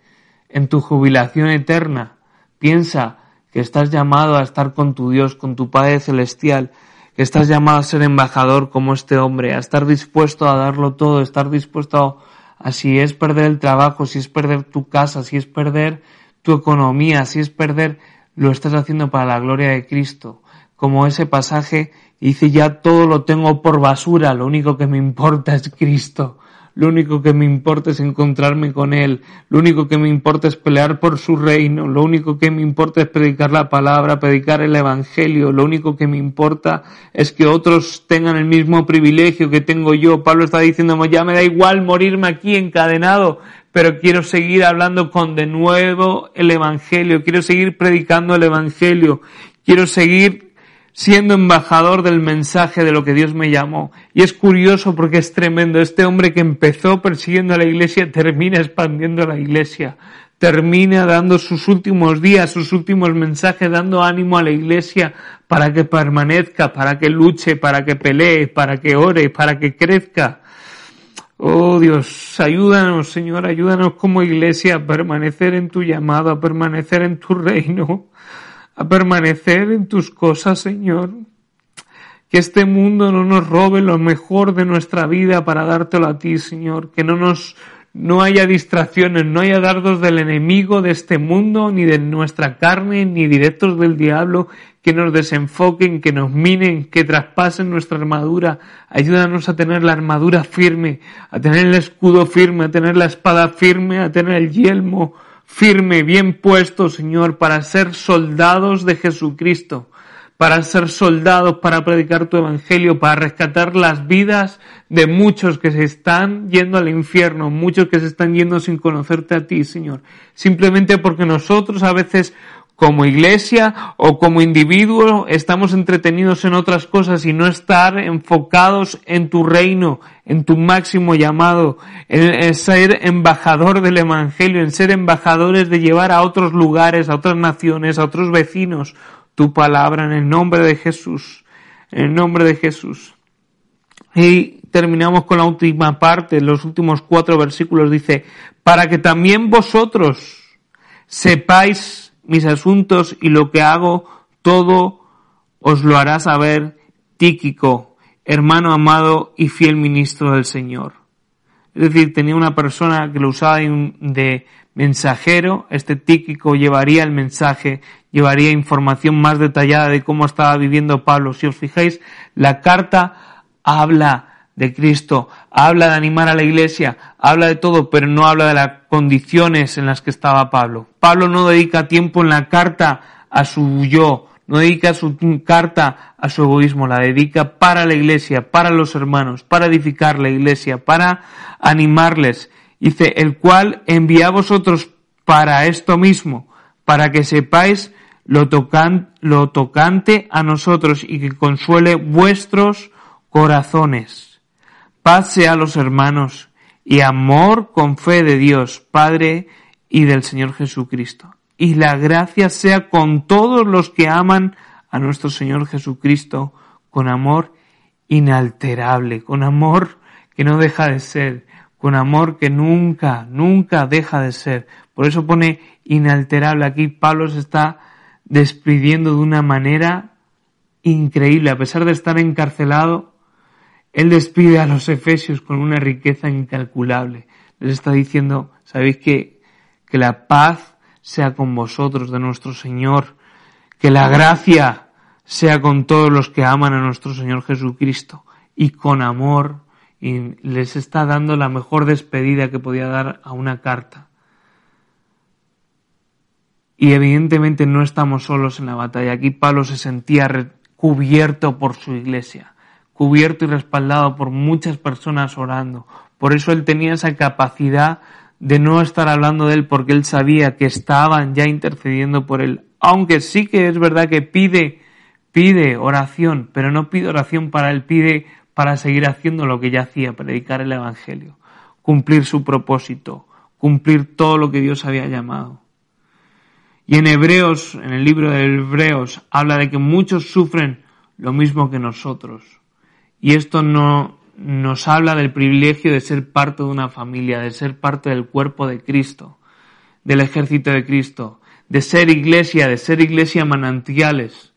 en tu jubilación eterna. Piensa que estás llamado a estar con tu Dios, con tu Padre Celestial, que estás llamado a ser embajador como este hombre, a estar dispuesto a darlo todo, a estar dispuesto a, si es perder el trabajo, si es perder tu casa, si es perder tu economía, si es perder, lo estás haciendo para la gloria de Cristo. Como ese pasaje dice, ya todo lo tengo por basura, lo único que me importa es Cristo. Lo único que me importa es encontrarme con Él. Lo único que me importa es pelear por su reino. Lo único que me importa es predicar la palabra, predicar el Evangelio. Lo único que me importa es que otros tengan el mismo privilegio que tengo yo. Pablo está diciendo, ya me da igual morirme aquí encadenado, pero quiero seguir hablando con de nuevo el Evangelio. Quiero seguir predicando el Evangelio. Quiero seguir siendo embajador del mensaje de lo que Dios me llamó. Y es curioso porque es tremendo. Este hombre que empezó persiguiendo a la iglesia termina expandiendo la iglesia. Termina dando sus últimos días, sus últimos mensajes, dando ánimo a la iglesia para que permanezca, para que luche, para que pelee, para que ore, para que crezca. Oh Dios, ayúdanos, Señor, ayúdanos como iglesia a permanecer en tu llamado, a permanecer en tu reino a permanecer en tus cosas, Señor. Que este mundo no nos robe lo mejor de nuestra vida para dártelo a ti, Señor. Que no nos, no haya distracciones, no haya dardos del enemigo de este mundo, ni de nuestra carne, ni directos del diablo, que nos desenfoquen, que nos minen, que traspasen nuestra armadura. Ayúdanos a tener la armadura firme, a tener el escudo firme, a tener la espada firme, a tener el yelmo firme, bien puesto, Señor, para ser soldados de Jesucristo, para ser soldados, para predicar tu evangelio, para rescatar las vidas de muchos que se están yendo al infierno, muchos que se están yendo sin conocerte a ti, Señor. Simplemente porque nosotros a veces como iglesia o como individuo estamos entretenidos en otras cosas y no estar enfocados en tu reino, en tu máximo llamado, en, ser embajador del Evangelio, en ser embajadores de llevar a otros lugares, a otras naciones, a otros vecinos, tu palabra en el nombre de Jesús. en el nombre de Jesús. Y terminamos con la última parte, los últimos cuatro versículos dice, para que también vosotros sepáis mis asuntos y lo que hago, todo os lo hará saber Tíquico, hermano amado y fiel ministro del Señor. Es decir, tenía una persona que lo usaba de mensajero, este Tíquico llevaría el mensaje, llevaría información más detallada de cómo estaba viviendo Pablo. Si os fijáis, la carta habla de Cristo, habla de animar a la iglesia, habla de todo, pero no habla de las condiciones en las que estaba Pablo. Pablo no dedica tiempo en la carta a su yo, no dedica su carta a su egoísmo, la dedica para la iglesia, para los hermanos, para edificar la iglesia, para animarles. Dice, el cual envía a vosotros para esto mismo, para que sepáis lo, lo tocante a nosotros y que consuele vuestros corazones paz sea a los hermanos y amor con fe de Dios, Padre y del Señor Jesucristo. Y la gracia sea con todos los que aman a nuestro Señor Jesucristo con amor inalterable, con amor que no deja de ser, con amor que nunca, nunca deja de ser. Por eso pone inalterable. Aquí Pablo se está despidiendo de una manera increíble. A pesar de estar encarcelado, él despide a los efesios con una riqueza incalculable. Les está diciendo, sabéis que, que la paz sea con vosotros de nuestro Señor, que la gracia sea con todos los que aman a nuestro Señor Jesucristo y con amor y les está dando la mejor despedida que podía dar a una carta. Y evidentemente no estamos solos en la batalla. Aquí Pablo se sentía cubierto por su iglesia cubierto y respaldado por muchas personas orando. Por eso él tenía esa capacidad de no estar hablando de él porque él sabía que estaban ya intercediendo por él. Aunque sí que es verdad que pide, pide oración, pero no pide oración para él, pide para seguir haciendo lo que ya hacía, predicar el Evangelio, cumplir su propósito, cumplir todo lo que Dios había llamado. Y en Hebreos, en el libro de Hebreos, habla de que muchos sufren lo mismo que nosotros. Y esto no nos habla del privilegio de ser parte de una familia, de ser parte del cuerpo de Cristo, del ejército de Cristo, de ser iglesia, de ser iglesia manantiales.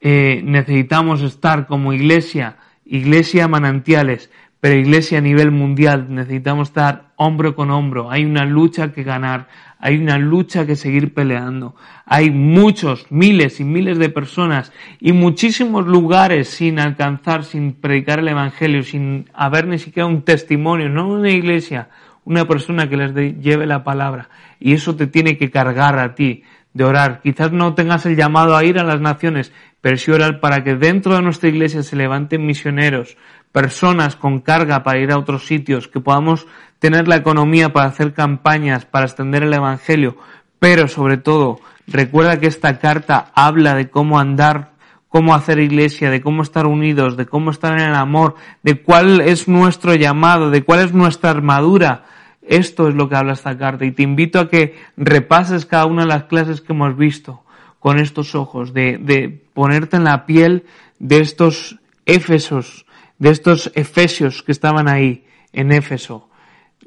Eh, necesitamos estar como iglesia, iglesia manantiales, pero iglesia a nivel mundial. Necesitamos estar hombro con hombro. Hay una lucha que ganar, hay una lucha que seguir peleando. Hay muchos, miles y miles de personas y muchísimos lugares sin alcanzar, sin predicar el Evangelio, sin haber ni siquiera un testimonio, no una iglesia, una persona que les lleve la palabra. Y eso te tiene que cargar a ti de orar. Quizás no tengas el llamado a ir a las naciones, pero orar para que dentro de nuestra iglesia se levanten misioneros, personas con carga para ir a otros sitios, que podamos tener la economía para hacer campañas, para extender el Evangelio, pero sobre todo, recuerda que esta carta habla de cómo andar, cómo hacer iglesia, de cómo estar unidos, de cómo estar en el amor, de cuál es nuestro llamado, de cuál es nuestra armadura. Esto es lo que habla esta carta y te invito a que repases cada una de las clases que hemos visto con estos ojos, de, de ponerte en la piel de estos Éfesos, de estos Efesios que estaban ahí en Éfeso,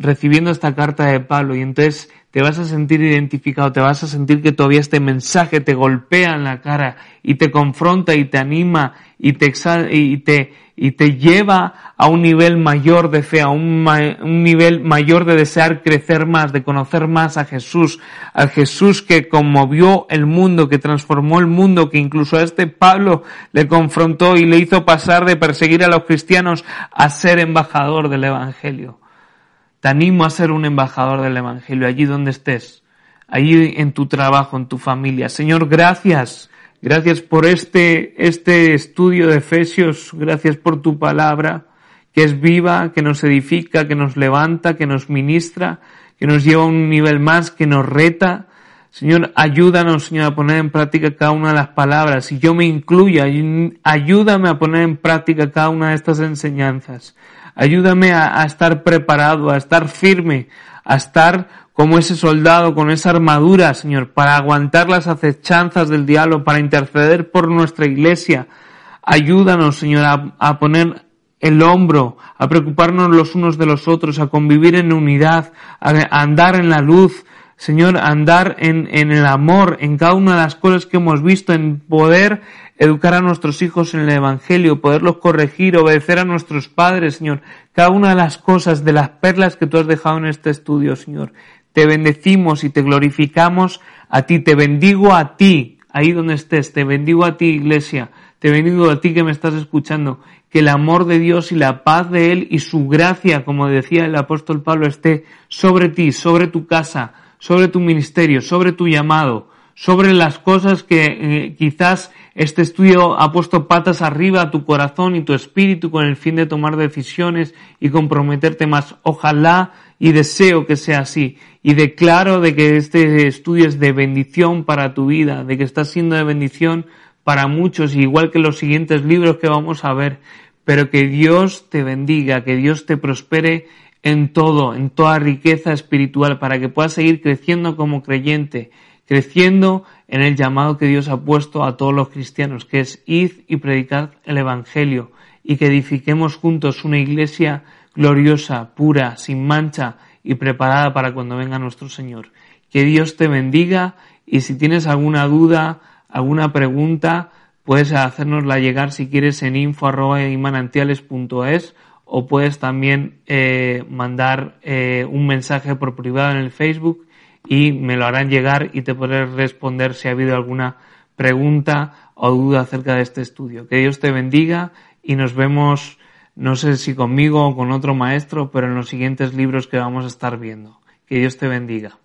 recibiendo esta carta de Pablo y entonces te vas a sentir identificado, te vas a sentir que todavía este mensaje te golpea en la cara y te confronta y te anima y te, y te, y te lleva a un nivel mayor de fe, a un, un nivel mayor de desear crecer más, de conocer más a Jesús, al Jesús que conmovió el mundo, que transformó el mundo, que incluso a este Pablo le confrontó y le hizo pasar de perseguir a los cristianos a ser embajador del Evangelio. Te animo a ser un embajador del Evangelio allí donde estés, allí en tu trabajo, en tu familia. Señor, gracias. Gracias por este, este estudio de Efesios. Gracias por tu palabra, que es viva, que nos edifica, que nos levanta, que nos ministra, que nos lleva a un nivel más, que nos reta. Señor, ayúdanos, Señor, a poner en práctica cada una de las palabras. Y yo me incluyo, ayúdame a poner en práctica cada una de estas enseñanzas. Ayúdame a, estar preparado, a estar firme, a estar como ese soldado con esa armadura, Señor, para aguantar las acechanzas del diablo, para interceder por nuestra iglesia, Ayúdanos, Señor, a, poner el hombro, a preocuparnos los unos de los otros, a convivir en unidad, a, andar en la luz, Señor, andar en, en, el amor, en cada una de las cosas que hemos visto, en poder educar a nuestros hijos en el Evangelio, poderlos corregir, obedecer a nuestros padres, Señor. Cada una de las cosas, de las perlas que tú has dejado en este estudio, Señor. Te bendecimos y te glorificamos a ti, te bendigo a ti, ahí donde estés, te bendigo a ti, iglesia, te bendigo a ti que me estás escuchando, que el amor de Dios y la paz de Él y su gracia, como decía el apóstol Pablo, esté sobre ti, sobre tu casa, sobre tu ministerio, sobre tu llamado, sobre las cosas que eh, quizás este estudio ha puesto patas arriba a tu corazón y tu espíritu con el fin de tomar decisiones y comprometerte más. Ojalá y deseo que sea así. Y declaro de que este estudio es de bendición para tu vida, de que está siendo de bendición para muchos, igual que los siguientes libros que vamos a ver. Pero que Dios te bendiga, que Dios te prospere en todo, en toda riqueza espiritual, para que puedas seguir creciendo como creyente creciendo en el llamado que Dios ha puesto a todos los cristianos, que es id y predicad el Evangelio, y que edifiquemos juntos una iglesia gloriosa, pura, sin mancha y preparada para cuando venga nuestro Señor. Que Dios te bendiga y si tienes alguna duda, alguna pregunta, puedes hacernosla llegar si quieres en info.imanantiales.es o puedes también eh, mandar eh, un mensaje por privado en el Facebook y me lo harán llegar y te podré responder si ha habido alguna pregunta o duda acerca de este estudio. Que Dios te bendiga y nos vemos, no sé si conmigo o con otro maestro, pero en los siguientes libros que vamos a estar viendo. Que Dios te bendiga.